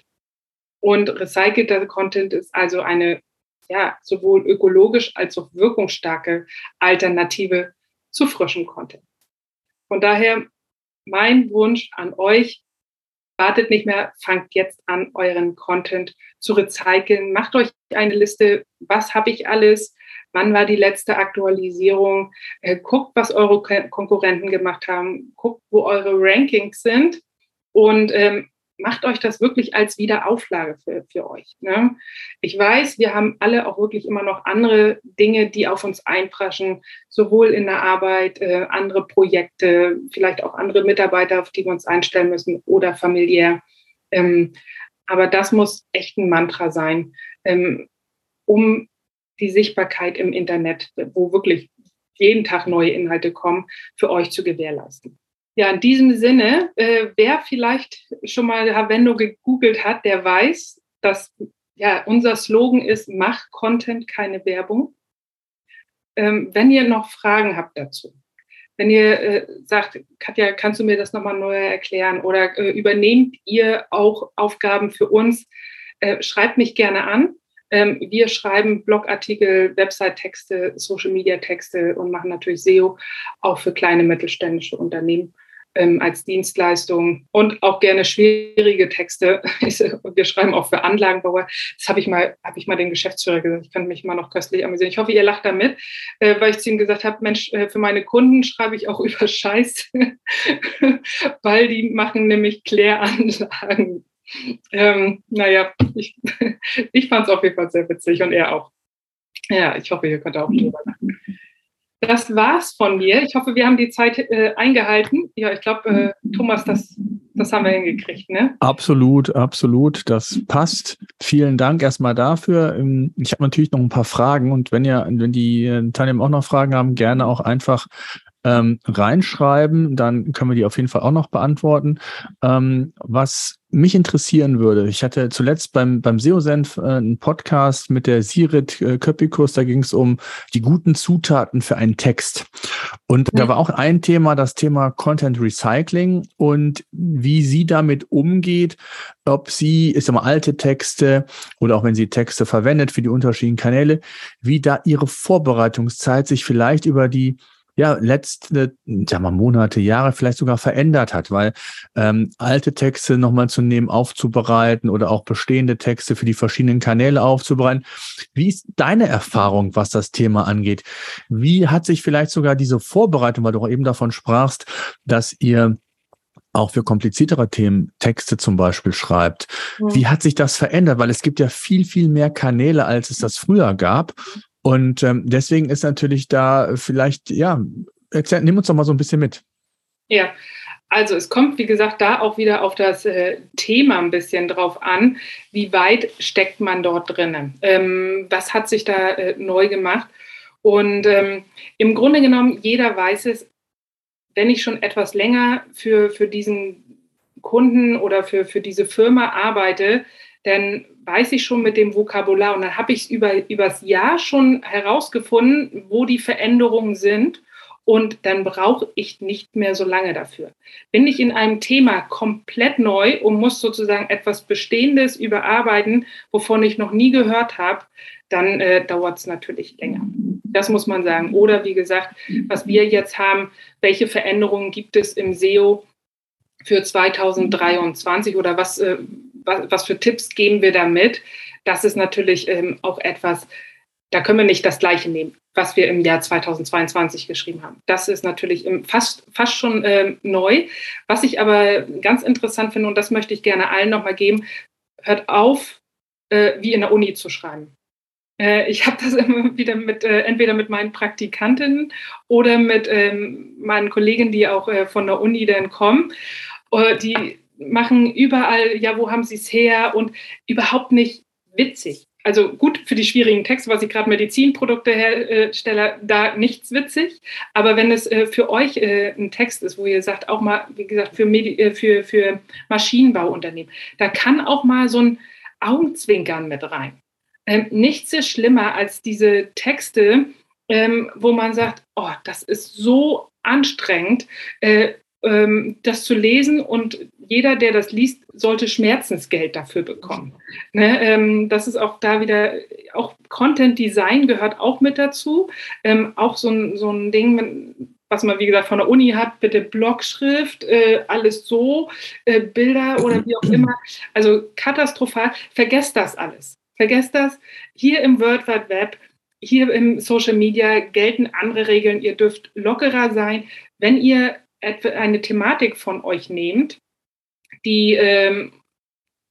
Speaker 3: Und recycelter Content ist also eine ja, sowohl ökologisch als auch wirkungsstarke Alternative zu frischem Content. Von daher mein Wunsch an euch, wartet nicht mehr, fangt jetzt an, euren Content zu recyceln. Macht euch eine Liste, was habe ich alles, wann war die letzte Aktualisierung, äh, guckt, was eure Konkurrenten gemacht haben, guckt, wo eure Rankings sind und ähm, macht euch das wirklich als Wiederauflage für, für euch. Ne? Ich weiß, wir haben alle auch wirklich immer noch andere Dinge, die auf uns einpraschen, sowohl in der Arbeit, äh, andere Projekte, vielleicht auch andere Mitarbeiter, auf die wir uns einstellen müssen oder familiär. Ähm, aber das muss echt ein Mantra sein, ähm, um die Sichtbarkeit im Internet, wo wirklich jeden Tag neue Inhalte kommen, für euch zu gewährleisten. Ja, in diesem Sinne, äh, wer vielleicht schon mal Havendo gegoogelt hat, der weiß, dass ja, unser Slogan ist, mach Content, keine Werbung. Ähm, wenn ihr noch Fragen habt dazu, wenn ihr äh, sagt, Katja, kannst du mir das nochmal neu erklären oder äh, übernehmt ihr auch Aufgaben für uns, äh, schreibt mich gerne an. Ähm, wir schreiben Blogartikel, Website-Texte, Social-Media-Texte und machen natürlich SEO auch für kleine mittelständische Unternehmen ähm, als Dienstleistung und auch gerne schwierige Texte. Wir schreiben auch für Anlagenbauer. Das habe ich mal, habe ich mal den Geschäftsführer gesagt. Ich kann mich mal noch köstlich amüsieren. Ich hoffe, ihr lacht damit, äh, weil ich zu ihm gesagt habe, Mensch, äh, für meine Kunden schreibe ich auch über Scheiß, weil die machen nämlich Kläranlagen. Ähm, naja, ich, ich fand es auf jeden Fall sehr witzig und er auch. Ja, ich hoffe, ihr könnt auch drüber lachen. Das war's von mir. Ich hoffe, wir haben die Zeit äh, eingehalten. Ja, ich glaube, äh, Thomas, das, das haben wir hingekriegt, ne?
Speaker 2: Absolut, absolut. Das passt. Vielen Dank erstmal dafür. Ähm, ich habe natürlich noch ein paar Fragen und wenn ihr, wenn die äh, Teilnehmer auch noch Fragen haben, gerne auch einfach ähm, reinschreiben, dann können wir die auf jeden Fall auch noch beantworten. Ähm, was mich interessieren würde, ich hatte zuletzt beim, beim SEO-Senf äh, einen Podcast mit der Sirit äh, Köppikus, da ging es um die guten Zutaten für einen Text. Und ja. da war auch ein Thema, das Thema Content Recycling und wie sie damit umgeht, ob sie, ist immer alte Texte oder auch wenn sie Texte verwendet für die unterschiedlichen Kanäle, wie da ihre Vorbereitungszeit sich vielleicht über die ja, letzte, sagen wir, Monate, Jahre vielleicht sogar verändert hat, weil ähm, alte Texte nochmal zu nehmen, aufzubereiten oder auch bestehende Texte für die verschiedenen Kanäle aufzubereiten. Wie ist deine Erfahrung, was das Thema angeht? Wie hat sich vielleicht sogar diese Vorbereitung, weil du auch eben davon sprachst, dass ihr auch für kompliziertere Themen Texte zum Beispiel schreibt. Ja. Wie hat sich das verändert? Weil es gibt ja viel, viel mehr Kanäle, als es das früher gab. Und ähm, deswegen ist natürlich da vielleicht, ja, erzähl, nimm uns doch mal so ein bisschen mit.
Speaker 3: Ja, also es kommt, wie gesagt, da auch wieder auf das äh, Thema ein bisschen drauf an, wie weit steckt man dort drinnen? Ähm, was hat sich da äh, neu gemacht? Und ähm, im Grunde genommen, jeder weiß es, wenn ich schon etwas länger für, für diesen Kunden oder für, für diese Firma arbeite, dann weiß ich schon mit dem Vokabular und dann habe ich über übers Jahr schon herausgefunden, wo die Veränderungen sind und dann brauche ich nicht mehr so lange dafür. Bin ich in einem Thema komplett neu und muss sozusagen etwas Bestehendes überarbeiten, wovon ich noch nie gehört habe, dann äh, dauert es natürlich länger. Das muss man sagen. Oder wie gesagt, was wir jetzt haben, welche Veränderungen gibt es im SEO für 2023 oder was, äh, was, was für Tipps geben wir damit? Das ist natürlich ähm, auch etwas, da können wir nicht das Gleiche nehmen, was wir im Jahr 2022 geschrieben haben. Das ist natürlich fast, fast schon ähm, neu. Was ich aber ganz interessant finde, und das möchte ich gerne allen nochmal geben, hört auf, äh, wie in der Uni zu schreiben. Äh, ich habe das immer wieder mit, äh, entweder mit meinen Praktikantinnen oder mit ähm, meinen Kollegen, die auch äh, von der Uni dann kommen. Äh, die machen überall, ja, wo haben sie es her und überhaupt nicht witzig. Also gut für die schwierigen Texte, was ich gerade Medizinprodukte herstelle, da nichts witzig. Aber wenn es äh, für euch äh, ein Text ist, wo ihr sagt, auch mal, wie gesagt, für, Medi äh, für, für Maschinenbauunternehmen, da kann auch mal so ein Augenzwinkern mit rein. Ähm, nichts ist schlimmer als diese Texte, ähm, wo man sagt, oh, das ist so anstrengend. Das zu lesen und jeder, der das liest, sollte Schmerzensgeld dafür bekommen. Ne, ähm, das ist auch da wieder, auch Content Design gehört auch mit dazu. Ähm, auch so ein, so ein Ding, was man wie gesagt von der Uni hat, bitte Blockschrift, äh, alles so, äh, Bilder oder wie auch immer. Also katastrophal. Vergesst das alles. Vergesst das. Hier im World Wide Web, hier im Social Media gelten andere Regeln. Ihr dürft lockerer sein. Wenn ihr eine Thematik von euch nehmt, die, ähm,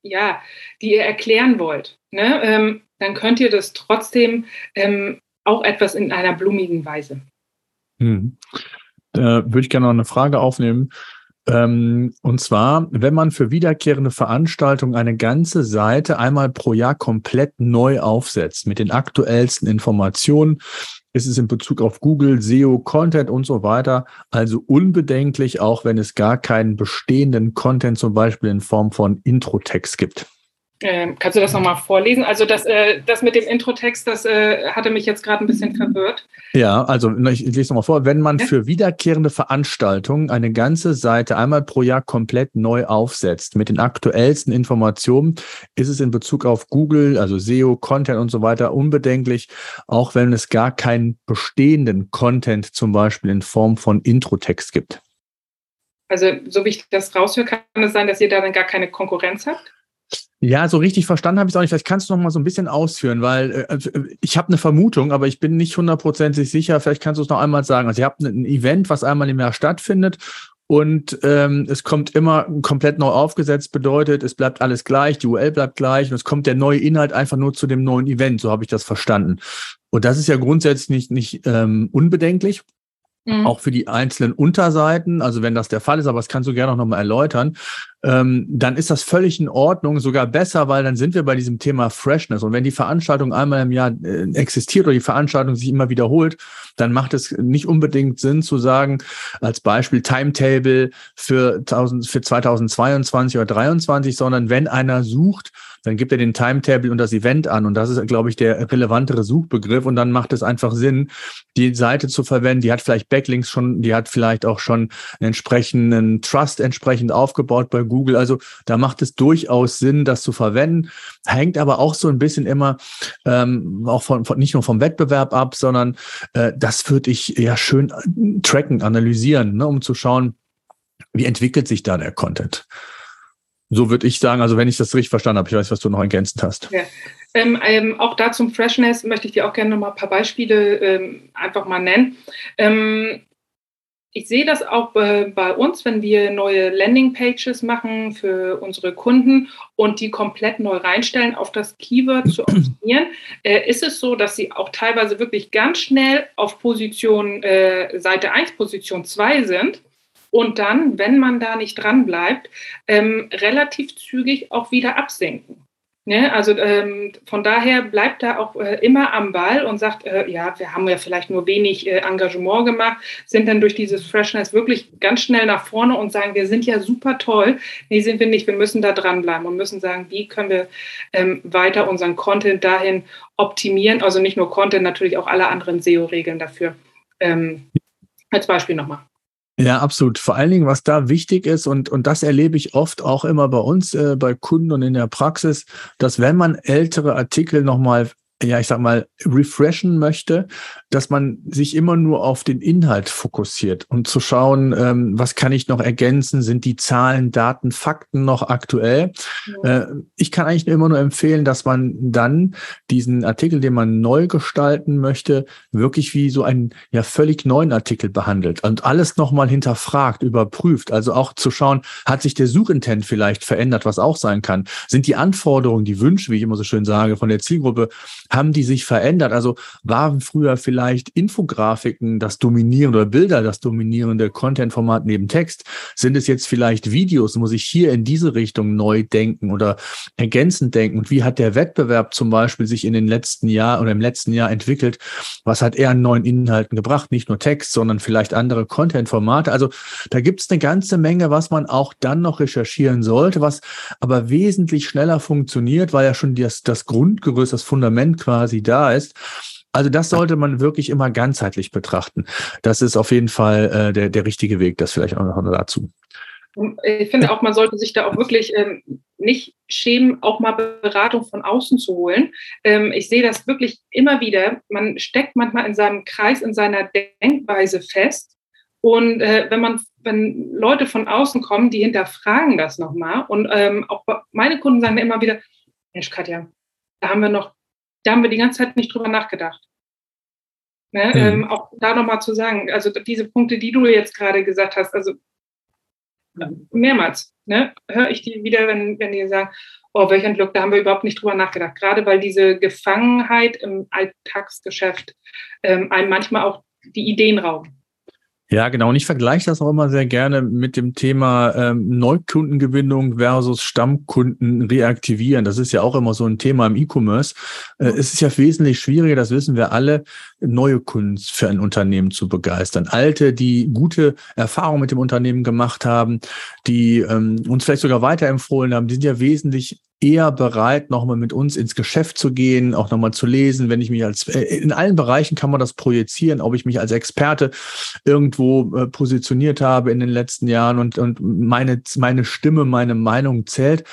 Speaker 3: ja, die ihr erklären wollt, ne, ähm, dann könnt ihr das trotzdem ähm, auch etwas in einer blumigen Weise.
Speaker 2: Hm. Da würde ich gerne noch eine Frage aufnehmen. Ähm, und zwar, wenn man für wiederkehrende Veranstaltungen eine ganze Seite einmal pro Jahr komplett neu aufsetzt mit den aktuellsten Informationen, ist es in Bezug auf Google, SEO, Content und so weiter also unbedenklich, auch wenn es gar keinen bestehenden Content zum Beispiel in Form von Intro-Text gibt.
Speaker 3: Ähm, kannst du das nochmal vorlesen? Also das, äh, das mit dem Introtext, das äh, hatte mich jetzt gerade ein bisschen verwirrt.
Speaker 2: Ja, also ich, ich lese nochmal vor. Wenn man ja? für wiederkehrende Veranstaltungen eine ganze Seite einmal pro Jahr komplett neu aufsetzt mit den aktuellsten Informationen, ist es in Bezug auf Google, also SEO, Content und so weiter unbedenklich, auch wenn es gar keinen bestehenden Content zum Beispiel in Form von Introtext gibt.
Speaker 3: Also so wie ich das raushöre, kann es sein, dass ihr da dann gar keine Konkurrenz habt?
Speaker 2: Ja, so richtig verstanden habe ich es auch nicht. Vielleicht kannst du noch mal so ein bisschen ausführen, weil äh, äh ich habe eine Vermutung, aber ich bin nicht hundertprozentig sicher. Vielleicht kannst du es noch einmal sagen. Also ihr habt ein Event, was einmal im Jahr stattfindet und ähm, es kommt immer komplett neu aufgesetzt, bedeutet, es bleibt alles gleich, die URL bleibt gleich und es kommt der neue Inhalt einfach nur zu dem neuen Event. So habe ich das verstanden. Und das ist ja grundsätzlich nicht, nicht ähm, unbedenklich. Mhm. Auch für die einzelnen Unterseiten, also wenn das der Fall ist, aber das kannst du gerne auch nochmal erläutern, ähm, dann ist das völlig in Ordnung, sogar besser, weil dann sind wir bei diesem Thema Freshness. Und wenn die Veranstaltung einmal im Jahr äh, existiert oder die Veranstaltung sich immer wiederholt, dann macht es nicht unbedingt Sinn zu sagen, als Beispiel Timetable für, 1000, für 2022 oder 2023, sondern wenn einer sucht, dann gibt er den Timetable und das Event an. Und das ist, glaube ich, der relevantere Suchbegriff. Und dann macht es einfach Sinn, die Seite zu verwenden. Die hat vielleicht Backlinks schon, die hat vielleicht auch schon einen entsprechenden Trust entsprechend aufgebaut bei Google. Also da macht es durchaus Sinn, das zu verwenden. Hängt aber auch so ein bisschen immer ähm, auch von, von nicht nur vom Wettbewerb ab, sondern äh, das würde ich ja schön äh, tracken, analysieren, ne, um zu schauen, wie entwickelt sich da der Content. So würde ich sagen, also wenn ich das richtig verstanden habe, ich weiß, was du noch ergänzend hast.
Speaker 3: Ja. Ähm, ähm, auch da zum Freshness möchte ich dir auch gerne noch mal ein paar Beispiele ähm, einfach mal nennen. Ähm, ich sehe das auch bei, bei, uns, wenn wir neue Landingpages machen für unsere Kunden und die komplett neu reinstellen, auf das Keyword zu optimieren, äh, ist es so, dass sie auch teilweise wirklich ganz schnell auf Position äh, Seite 1, Position 2 sind und dann, wenn man da nicht dran bleibt, ähm, relativ zügig auch wieder absenken. Ne? Also ähm, von daher bleibt da auch äh, immer am Ball und sagt, äh, ja, wir haben ja vielleicht nur wenig äh, Engagement gemacht, sind dann durch dieses Freshness wirklich ganz schnell nach vorne und sagen, wir sind ja super toll. Nee, sind wir nicht. Wir müssen da dranbleiben und müssen sagen, wie können wir ähm, weiter unseren Content dahin optimieren. Also nicht nur Content, natürlich auch alle anderen SEO-Regeln dafür. Ähm, als Beispiel nochmal.
Speaker 2: Ja, absolut. Vor allen Dingen, was da wichtig ist, und, und das erlebe ich oft auch immer bei uns, äh, bei Kunden und in der Praxis, dass wenn man ältere Artikel nochmal ja, ich sag mal, refreshen möchte, dass man sich immer nur auf den Inhalt fokussiert und zu schauen, ähm, was kann ich noch ergänzen? Sind die Zahlen, Daten, Fakten noch aktuell? Ja. Äh, ich kann eigentlich immer nur empfehlen, dass man dann diesen Artikel, den man neu gestalten möchte, wirklich wie so einen ja völlig neuen Artikel behandelt und alles nochmal hinterfragt, überprüft. Also auch zu schauen, hat sich der Suchintent vielleicht verändert, was auch sein kann? Sind die Anforderungen, die Wünsche, wie ich immer so schön sage, von der Zielgruppe haben die sich verändert? Also waren früher vielleicht Infografiken das dominierende oder Bilder das dominierende Content-Format neben Text? Sind es jetzt vielleicht Videos? Muss ich hier in diese Richtung neu denken oder ergänzend denken? Und wie hat der Wettbewerb zum Beispiel sich in den letzten Jahren oder im letzten Jahr entwickelt? Was hat er an neuen Inhalten gebracht? Nicht nur Text, sondern vielleicht andere Content-Formate. Also da gibt es eine ganze Menge, was man auch dann noch recherchieren sollte, was aber wesentlich schneller funktioniert, weil ja schon das, das Grundgerüst, das Fundament quasi da ist. Also das sollte man wirklich immer ganzheitlich betrachten. Das ist auf jeden Fall äh, der, der richtige Weg, das vielleicht auch noch dazu.
Speaker 3: Ich finde auch, man sollte sich da auch wirklich ähm, nicht schämen, auch mal Beratung von außen zu holen. Ähm, ich sehe das wirklich immer wieder. Man steckt manchmal in seinem Kreis, in seiner Denkweise fest Und äh, wenn man, wenn Leute von außen kommen, die hinterfragen das nochmal und ähm, auch meine Kunden sagen mir immer wieder, Mensch, Katja, da haben wir noch, da haben wir die ganze Zeit nicht drüber nachgedacht. Ne? Mhm. Ähm, auch da nochmal zu sagen, also diese Punkte, die du jetzt gerade gesagt hast, also mehrmals, ne, höre ich die wieder, wenn, wenn die sagen, oh, welch ein Glück, da haben wir überhaupt nicht drüber nachgedacht. Gerade weil diese Gefangenheit im Alltagsgeschäft ähm, einem manchmal auch die Ideen rauben.
Speaker 2: Ja, genau. Und ich vergleiche das auch immer sehr gerne mit dem Thema ähm, Neukundengewinnung versus Stammkunden reaktivieren. Das ist ja auch immer so ein Thema im E-Commerce. Äh, es ist ja wesentlich schwieriger, das wissen wir alle, neue Kunden für ein Unternehmen zu begeistern. Alte, die gute Erfahrungen mit dem Unternehmen gemacht haben, die ähm, uns vielleicht sogar weiterempfohlen haben, die sind ja wesentlich eher bereit, nochmal mit uns ins Geschäft zu gehen, auch nochmal zu lesen, wenn ich mich als, äh, in allen Bereichen kann man das projizieren, ob ich mich als Experte irgendwo äh, positioniert habe in den letzten Jahren und, und meine, meine Stimme, meine Meinung zählt.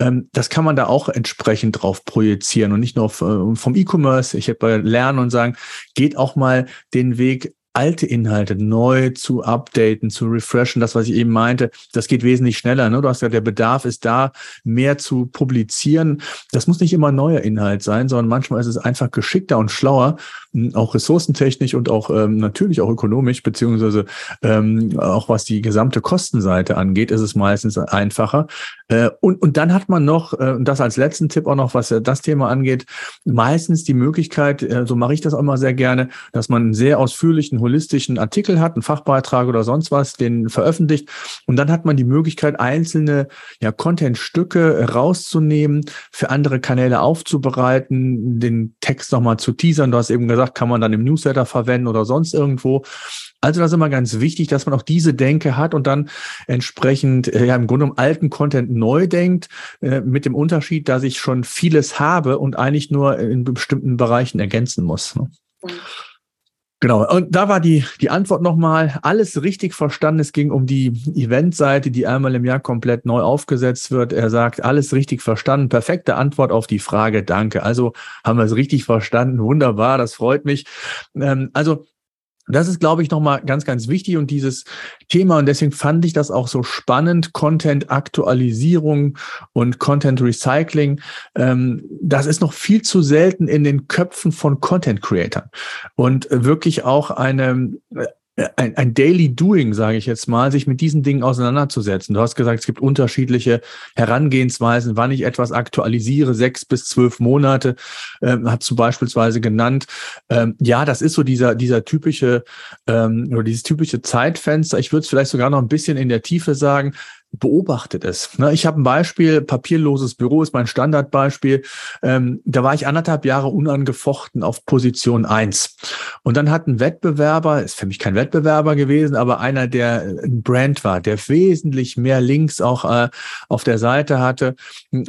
Speaker 2: Ähm, das kann man da auch entsprechend drauf projizieren und nicht nur äh, vom E-Commerce. Ich habe bei Lernen und sagen, geht auch mal den Weg alte Inhalte neu zu updaten, zu refreshen, das, was ich eben meinte, das geht wesentlich schneller. Ne? Du hast ja, der Bedarf ist da, mehr zu publizieren. Das muss nicht immer neuer Inhalt sein, sondern manchmal ist es einfach geschickter und schlauer, hm, auch ressourcentechnisch und auch ähm, natürlich auch ökonomisch, beziehungsweise ähm, auch was die gesamte Kostenseite angeht, ist es meistens einfacher. Äh, und, und dann hat man noch, äh, und das als letzten Tipp auch noch, was äh, das Thema angeht, meistens die Möglichkeit, so mache ich das auch immer sehr gerne, dass man einen sehr ausführlichen holistischen Artikel hat, einen Fachbeitrag oder sonst was, den veröffentlicht. Und dann hat man die Möglichkeit, einzelne ja, Content-Stücke rauszunehmen, für andere Kanäle aufzubereiten, den Text nochmal zu teasern. Du hast eben gesagt, kann man dann im Newsletter verwenden oder sonst irgendwo. Also das ist immer ganz wichtig, dass man auch diese Denke hat und dann entsprechend äh, ja im Grunde um alten Content neu denkt, äh, mit dem Unterschied, dass ich schon vieles habe und eigentlich nur in bestimmten Bereichen ergänzen muss. Ne? Genau, und da war die, die Antwort nochmal, alles richtig verstanden. Es ging um die Eventseite, die einmal im Jahr komplett neu aufgesetzt wird. Er sagt, alles richtig verstanden. Perfekte Antwort auf die Frage, danke. Also haben wir es richtig verstanden. Wunderbar, das freut mich. Ähm, also das ist, glaube ich, nochmal ganz, ganz wichtig und dieses Thema, und deswegen fand ich das auch so spannend, Content-Aktualisierung und Content-Recycling, ähm, das ist noch viel zu selten in den Köpfen von Content-Creatern und wirklich auch eine ein, ein Daily Doing, sage ich jetzt mal, sich mit diesen Dingen auseinanderzusetzen. Du hast gesagt, es gibt unterschiedliche Herangehensweisen, wann ich etwas aktualisiere, sechs bis zwölf Monate, ähm, hast du beispielsweise genannt. Ähm, ja, das ist so dieser, dieser typische, ähm, oder dieses typische Zeitfenster. Ich würde es vielleicht sogar noch ein bisschen in der Tiefe sagen beobachtet es. Ich habe ein Beispiel, papierloses Büro ist mein Standardbeispiel. Ähm, da war ich anderthalb Jahre unangefochten auf Position eins Und dann hat ein Wettbewerber, ist für mich kein Wettbewerber gewesen, aber einer, der ein Brand war, der wesentlich mehr Links auch äh, auf der Seite hatte,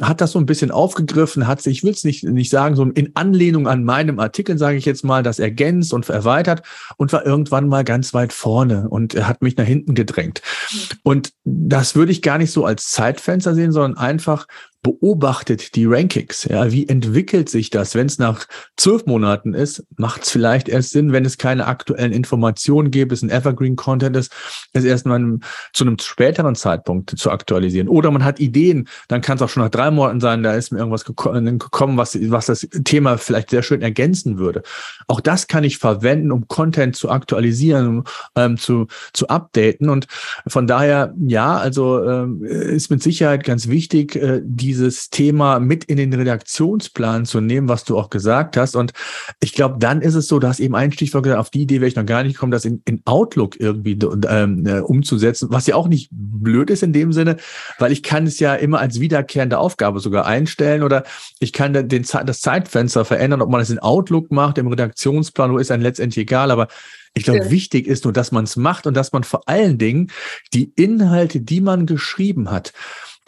Speaker 2: hat das so ein bisschen aufgegriffen, hat sich, ich will es nicht, nicht sagen, so in Anlehnung an meinem Artikel, sage ich jetzt mal, das ergänzt und erweitert und war irgendwann mal ganz weit vorne und er hat mich nach hinten gedrängt. Mhm. Und das würde ich ich gar nicht so als Zeitfenster sehen, sondern einfach beobachtet die Rankings. Ja, wie entwickelt sich das? Wenn es nach zwölf Monaten ist, macht es vielleicht erst Sinn, wenn es keine aktuellen Informationen gibt, es ein Evergreen-Content ist, es erst mal zu einem späteren Zeitpunkt zu aktualisieren. Oder man hat Ideen, dann kann es auch schon nach drei Monaten sein, da ist mir irgendwas gekommen, was, was das Thema vielleicht sehr schön ergänzen würde. Auch das kann ich verwenden, um Content zu aktualisieren, ähm, zu, zu updaten. Und von daher, ja, also ähm, ist mit Sicherheit ganz wichtig, äh, die dieses Thema mit in den Redaktionsplan zu nehmen, was du auch gesagt hast. Und ich glaube, dann ist es so, dass eben ein Stichwort gesagt, auf die Idee wäre ich noch gar nicht gekommen, das in, in Outlook irgendwie ähm, äh, umzusetzen, was ja auch nicht blöd ist in dem Sinne, weil ich kann es ja immer als wiederkehrende Aufgabe sogar einstellen oder ich kann den, das Zeitfenster verändern, ob man es in Outlook macht, im Redaktionsplan, wo ist dann letztendlich egal, aber ich glaube, ja. wichtig ist nur, dass man es macht und dass man vor allen Dingen die Inhalte, die man geschrieben hat,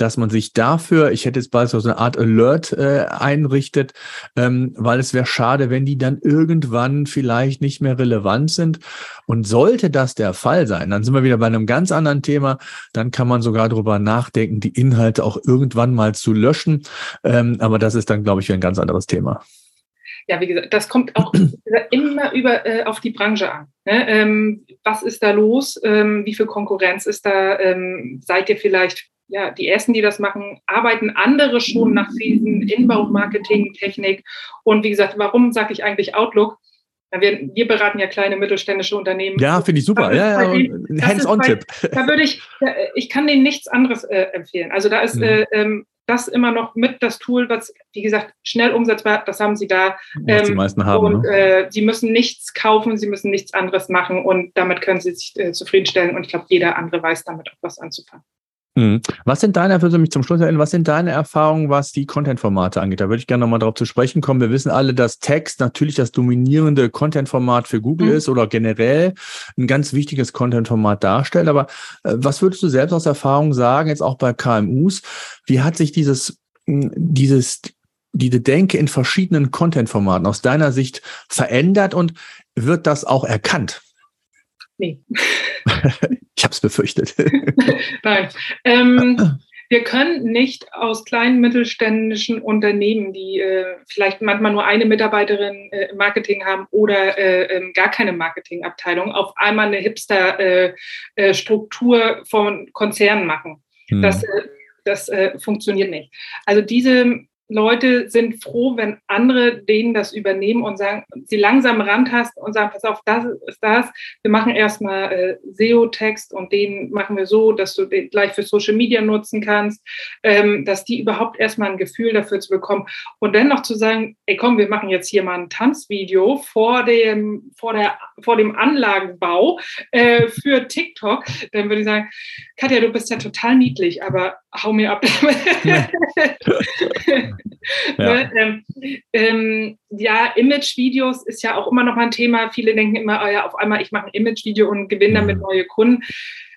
Speaker 2: dass man sich dafür, ich hätte jetzt bald so eine Art Alert äh, einrichtet, ähm, weil es wäre schade, wenn die dann irgendwann vielleicht nicht mehr relevant sind. Und sollte das der Fall sein, dann sind wir wieder bei einem ganz anderen Thema. Dann kann man sogar darüber nachdenken, die Inhalte auch irgendwann mal zu löschen. Ähm, aber das ist dann, glaube ich, ein ganz anderes Thema.
Speaker 3: ja, wie gesagt, das kommt auch immer über äh, auf die Branche an. Ne? Ähm, was ist da los? Ähm, wie viel Konkurrenz ist da? Ähm, seid ihr vielleicht ja, die ersten, die das machen, arbeiten andere schon nach diesen Inbound Marketing Technik. Und wie gesagt, warum sage ich eigentlich Outlook? Wir, wir, beraten ja kleine mittelständische Unternehmen.
Speaker 2: Ja, finde ich super. Ja, ja, Hands-on-Tipp.
Speaker 3: Da würde ich, ich kann denen nichts anderes äh, empfehlen. Also da ist mhm. äh, ähm, das immer noch mit das Tool, was, wie gesagt, schnell umsetzbar, das haben sie da.
Speaker 2: Ähm, die meisten haben.
Speaker 3: Und ne? äh, sie müssen nichts kaufen, sie müssen nichts anderes machen und damit können sie sich äh, zufriedenstellen. Und ich glaube, jeder andere weiß damit auch was anzufangen.
Speaker 2: Mhm. Was sind deine, für mich zum Schluss erinnern, was sind deine Erfahrungen, was die Content-Formate angeht? Da würde ich gerne nochmal drauf zu sprechen kommen. Wir wissen alle, dass Text natürlich das dominierende Content-Format für Google mhm. ist oder generell ein ganz wichtiges Content-Format darstellt. Aber äh, was würdest du selbst aus Erfahrung sagen, jetzt auch bei KMUs? Wie hat sich dieses, dieses, diese Denke in verschiedenen Content-Formaten aus deiner Sicht verändert und wird das auch erkannt?
Speaker 3: Nee.
Speaker 2: ich habe es befürchtet.
Speaker 3: Nein. Ähm, wir können nicht aus kleinen mittelständischen Unternehmen, die äh, vielleicht manchmal nur eine Mitarbeiterin äh, im Marketing haben oder äh, ähm, gar keine Marketingabteilung, auf einmal eine Hipster-Struktur äh, äh, von Konzernen machen. Hm. Das, äh, das funktioniert nicht. Also diese Leute sind froh, wenn andere denen das übernehmen und sagen, sie langsam rantasten und sagen, pass auf, das ist das. Wir machen erstmal äh, SEO-Text und den machen wir so, dass du den gleich für Social Media nutzen kannst, ähm, dass die überhaupt erstmal ein Gefühl dafür zu bekommen und dann noch zu sagen, ey komm, wir machen jetzt hier mal ein Tanzvideo vor dem, vor der, vor dem Anlagenbau äh, für TikTok, dann würde ich sagen, Katja, du bist ja total niedlich, aber hau mir ab. ja. Ne? Ähm, ähm, ja, Image-Videos ist ja auch immer noch ein Thema. Viele denken immer, oh ja, auf einmal ich mache ein Image-Video und gewinne damit mhm. neue Kunden.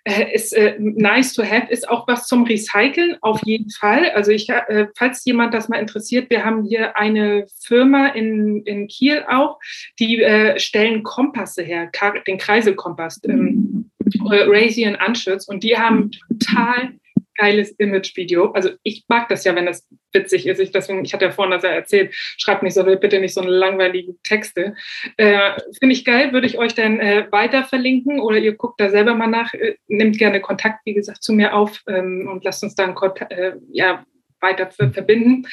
Speaker 3: Äh, ist äh, nice to have, ist auch was zum Recyceln, auf jeden Fall. Also ich, äh, falls jemand das mal interessiert, wir haben hier eine Firma in, in Kiel auch, die äh, stellen Kompasse her, den Kreiselkompass, ähm, äh, Raytheon Anschütz und die haben total geiles Image-Video. Also ich mag das ja, wenn das witzig ist. Ich, deswegen, ich hatte ja vorhin das ja erzählt, schreibt nicht so, bitte nicht so eine langweilige Texte. Äh, Finde ich geil, würde ich euch dann äh, weiter verlinken oder ihr guckt da selber mal nach. Äh, nehmt gerne Kontakt, wie gesagt, zu mir auf ähm, und lasst uns dann äh, ja, weiter verbinden.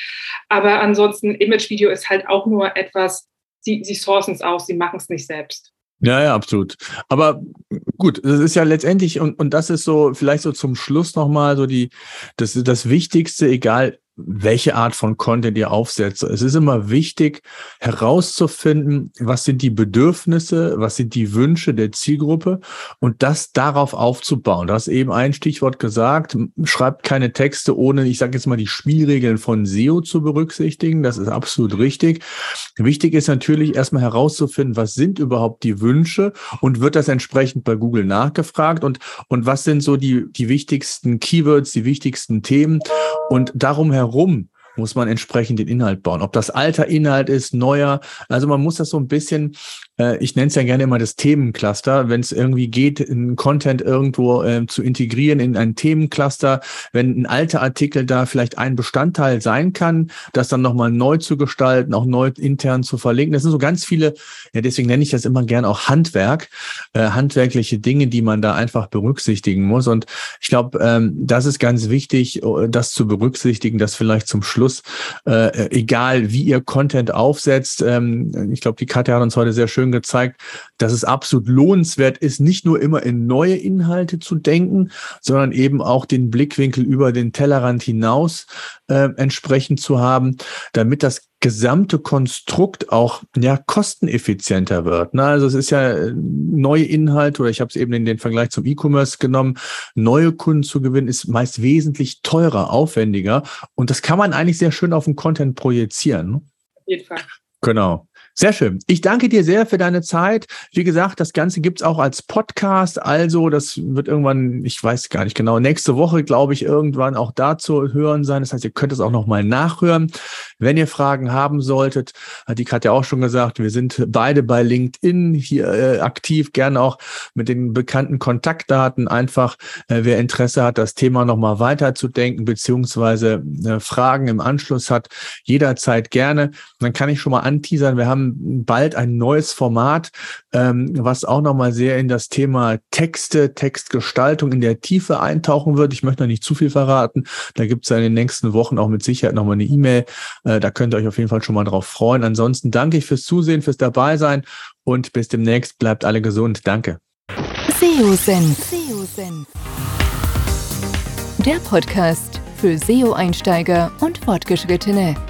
Speaker 3: Aber ansonsten, Image-Video ist halt auch nur etwas, sie, sie sourcen es aus, sie machen es nicht selbst.
Speaker 2: Ja, ja, absolut. Aber gut, das ist ja letztendlich, und, und das ist so, vielleicht so zum Schluss nochmal so die, das, das Wichtigste, egal welche Art von Content ihr aufsetzt. Es ist immer wichtig herauszufinden, was sind die Bedürfnisse, was sind die Wünsche der Zielgruppe und das darauf aufzubauen. Du hast eben ein Stichwort gesagt, schreibt keine Texte ohne, ich sage jetzt mal, die Spielregeln von SEO zu berücksichtigen. Das ist absolut richtig. Wichtig ist natürlich erstmal herauszufinden, was sind überhaupt die Wünsche und wird das entsprechend bei Google nachgefragt und, und was sind so die, die wichtigsten Keywords, die wichtigsten Themen und darum herum herum muss man entsprechend den Inhalt bauen. Ob das alter Inhalt ist, neuer. Also man muss das so ein bisschen ich nenne es ja gerne immer das Themencluster, wenn es irgendwie geht, einen Content irgendwo äh, zu integrieren in ein Themencluster, wenn ein alter Artikel da vielleicht ein Bestandteil sein kann, das dann nochmal neu zu gestalten, auch neu intern zu verlinken. Das sind so ganz viele, ja, deswegen nenne ich das immer gerne auch Handwerk, äh, handwerkliche Dinge, die man da einfach berücksichtigen muss. Und ich glaube, ähm, das ist ganz wichtig, äh, das zu berücksichtigen, dass vielleicht zum Schluss, äh, egal wie ihr Content aufsetzt, ähm, ich glaube, die Katja hat uns heute sehr schön gezeigt, dass es absolut lohnenswert ist, nicht nur immer in neue Inhalte zu denken, sondern eben auch den Blickwinkel über den Tellerrand hinaus äh, entsprechend zu haben, damit das gesamte Konstrukt auch ja kosteneffizienter wird. Ne? Also es ist ja äh, neue Inhalte oder ich habe es eben in den Vergleich zum E-Commerce genommen. Neue Kunden zu gewinnen ist meist wesentlich teurer, aufwendiger und das kann man eigentlich sehr schön auf den Content projizieren.
Speaker 3: Auf jeden Fall.
Speaker 2: Genau. Sehr schön. Ich danke dir sehr für deine Zeit. Wie gesagt, das Ganze gibt's auch als Podcast. Also, das wird irgendwann, ich weiß gar nicht genau, nächste Woche, glaube ich, irgendwann auch dazu hören sein. Das heißt, ihr könnt es auch nochmal nachhören. Wenn ihr Fragen haben solltet, hat die Katja auch schon gesagt, wir sind beide bei LinkedIn hier äh, aktiv, gerne auch mit den bekannten Kontaktdaten. Einfach, äh, wer Interesse hat, das Thema nochmal weiterzudenken, beziehungsweise äh, Fragen im Anschluss hat, jederzeit gerne. dann kann ich schon mal anteasern, wir haben bald ein neues Format, ähm, was auch nochmal sehr in das Thema Texte, Textgestaltung in der Tiefe eintauchen wird. Ich möchte noch nicht zu viel verraten. Da gibt es in den nächsten Wochen auch mit Sicherheit nochmal eine E-Mail. Äh, da könnt ihr euch auf jeden Fall schon mal drauf freuen. Ansonsten danke ich fürs Zusehen, fürs Dabeisein und bis demnächst. Bleibt alle gesund. Danke.
Speaker 4: SEO-Senf. Der Podcast für SEO-Einsteiger und Fortgeschrittene.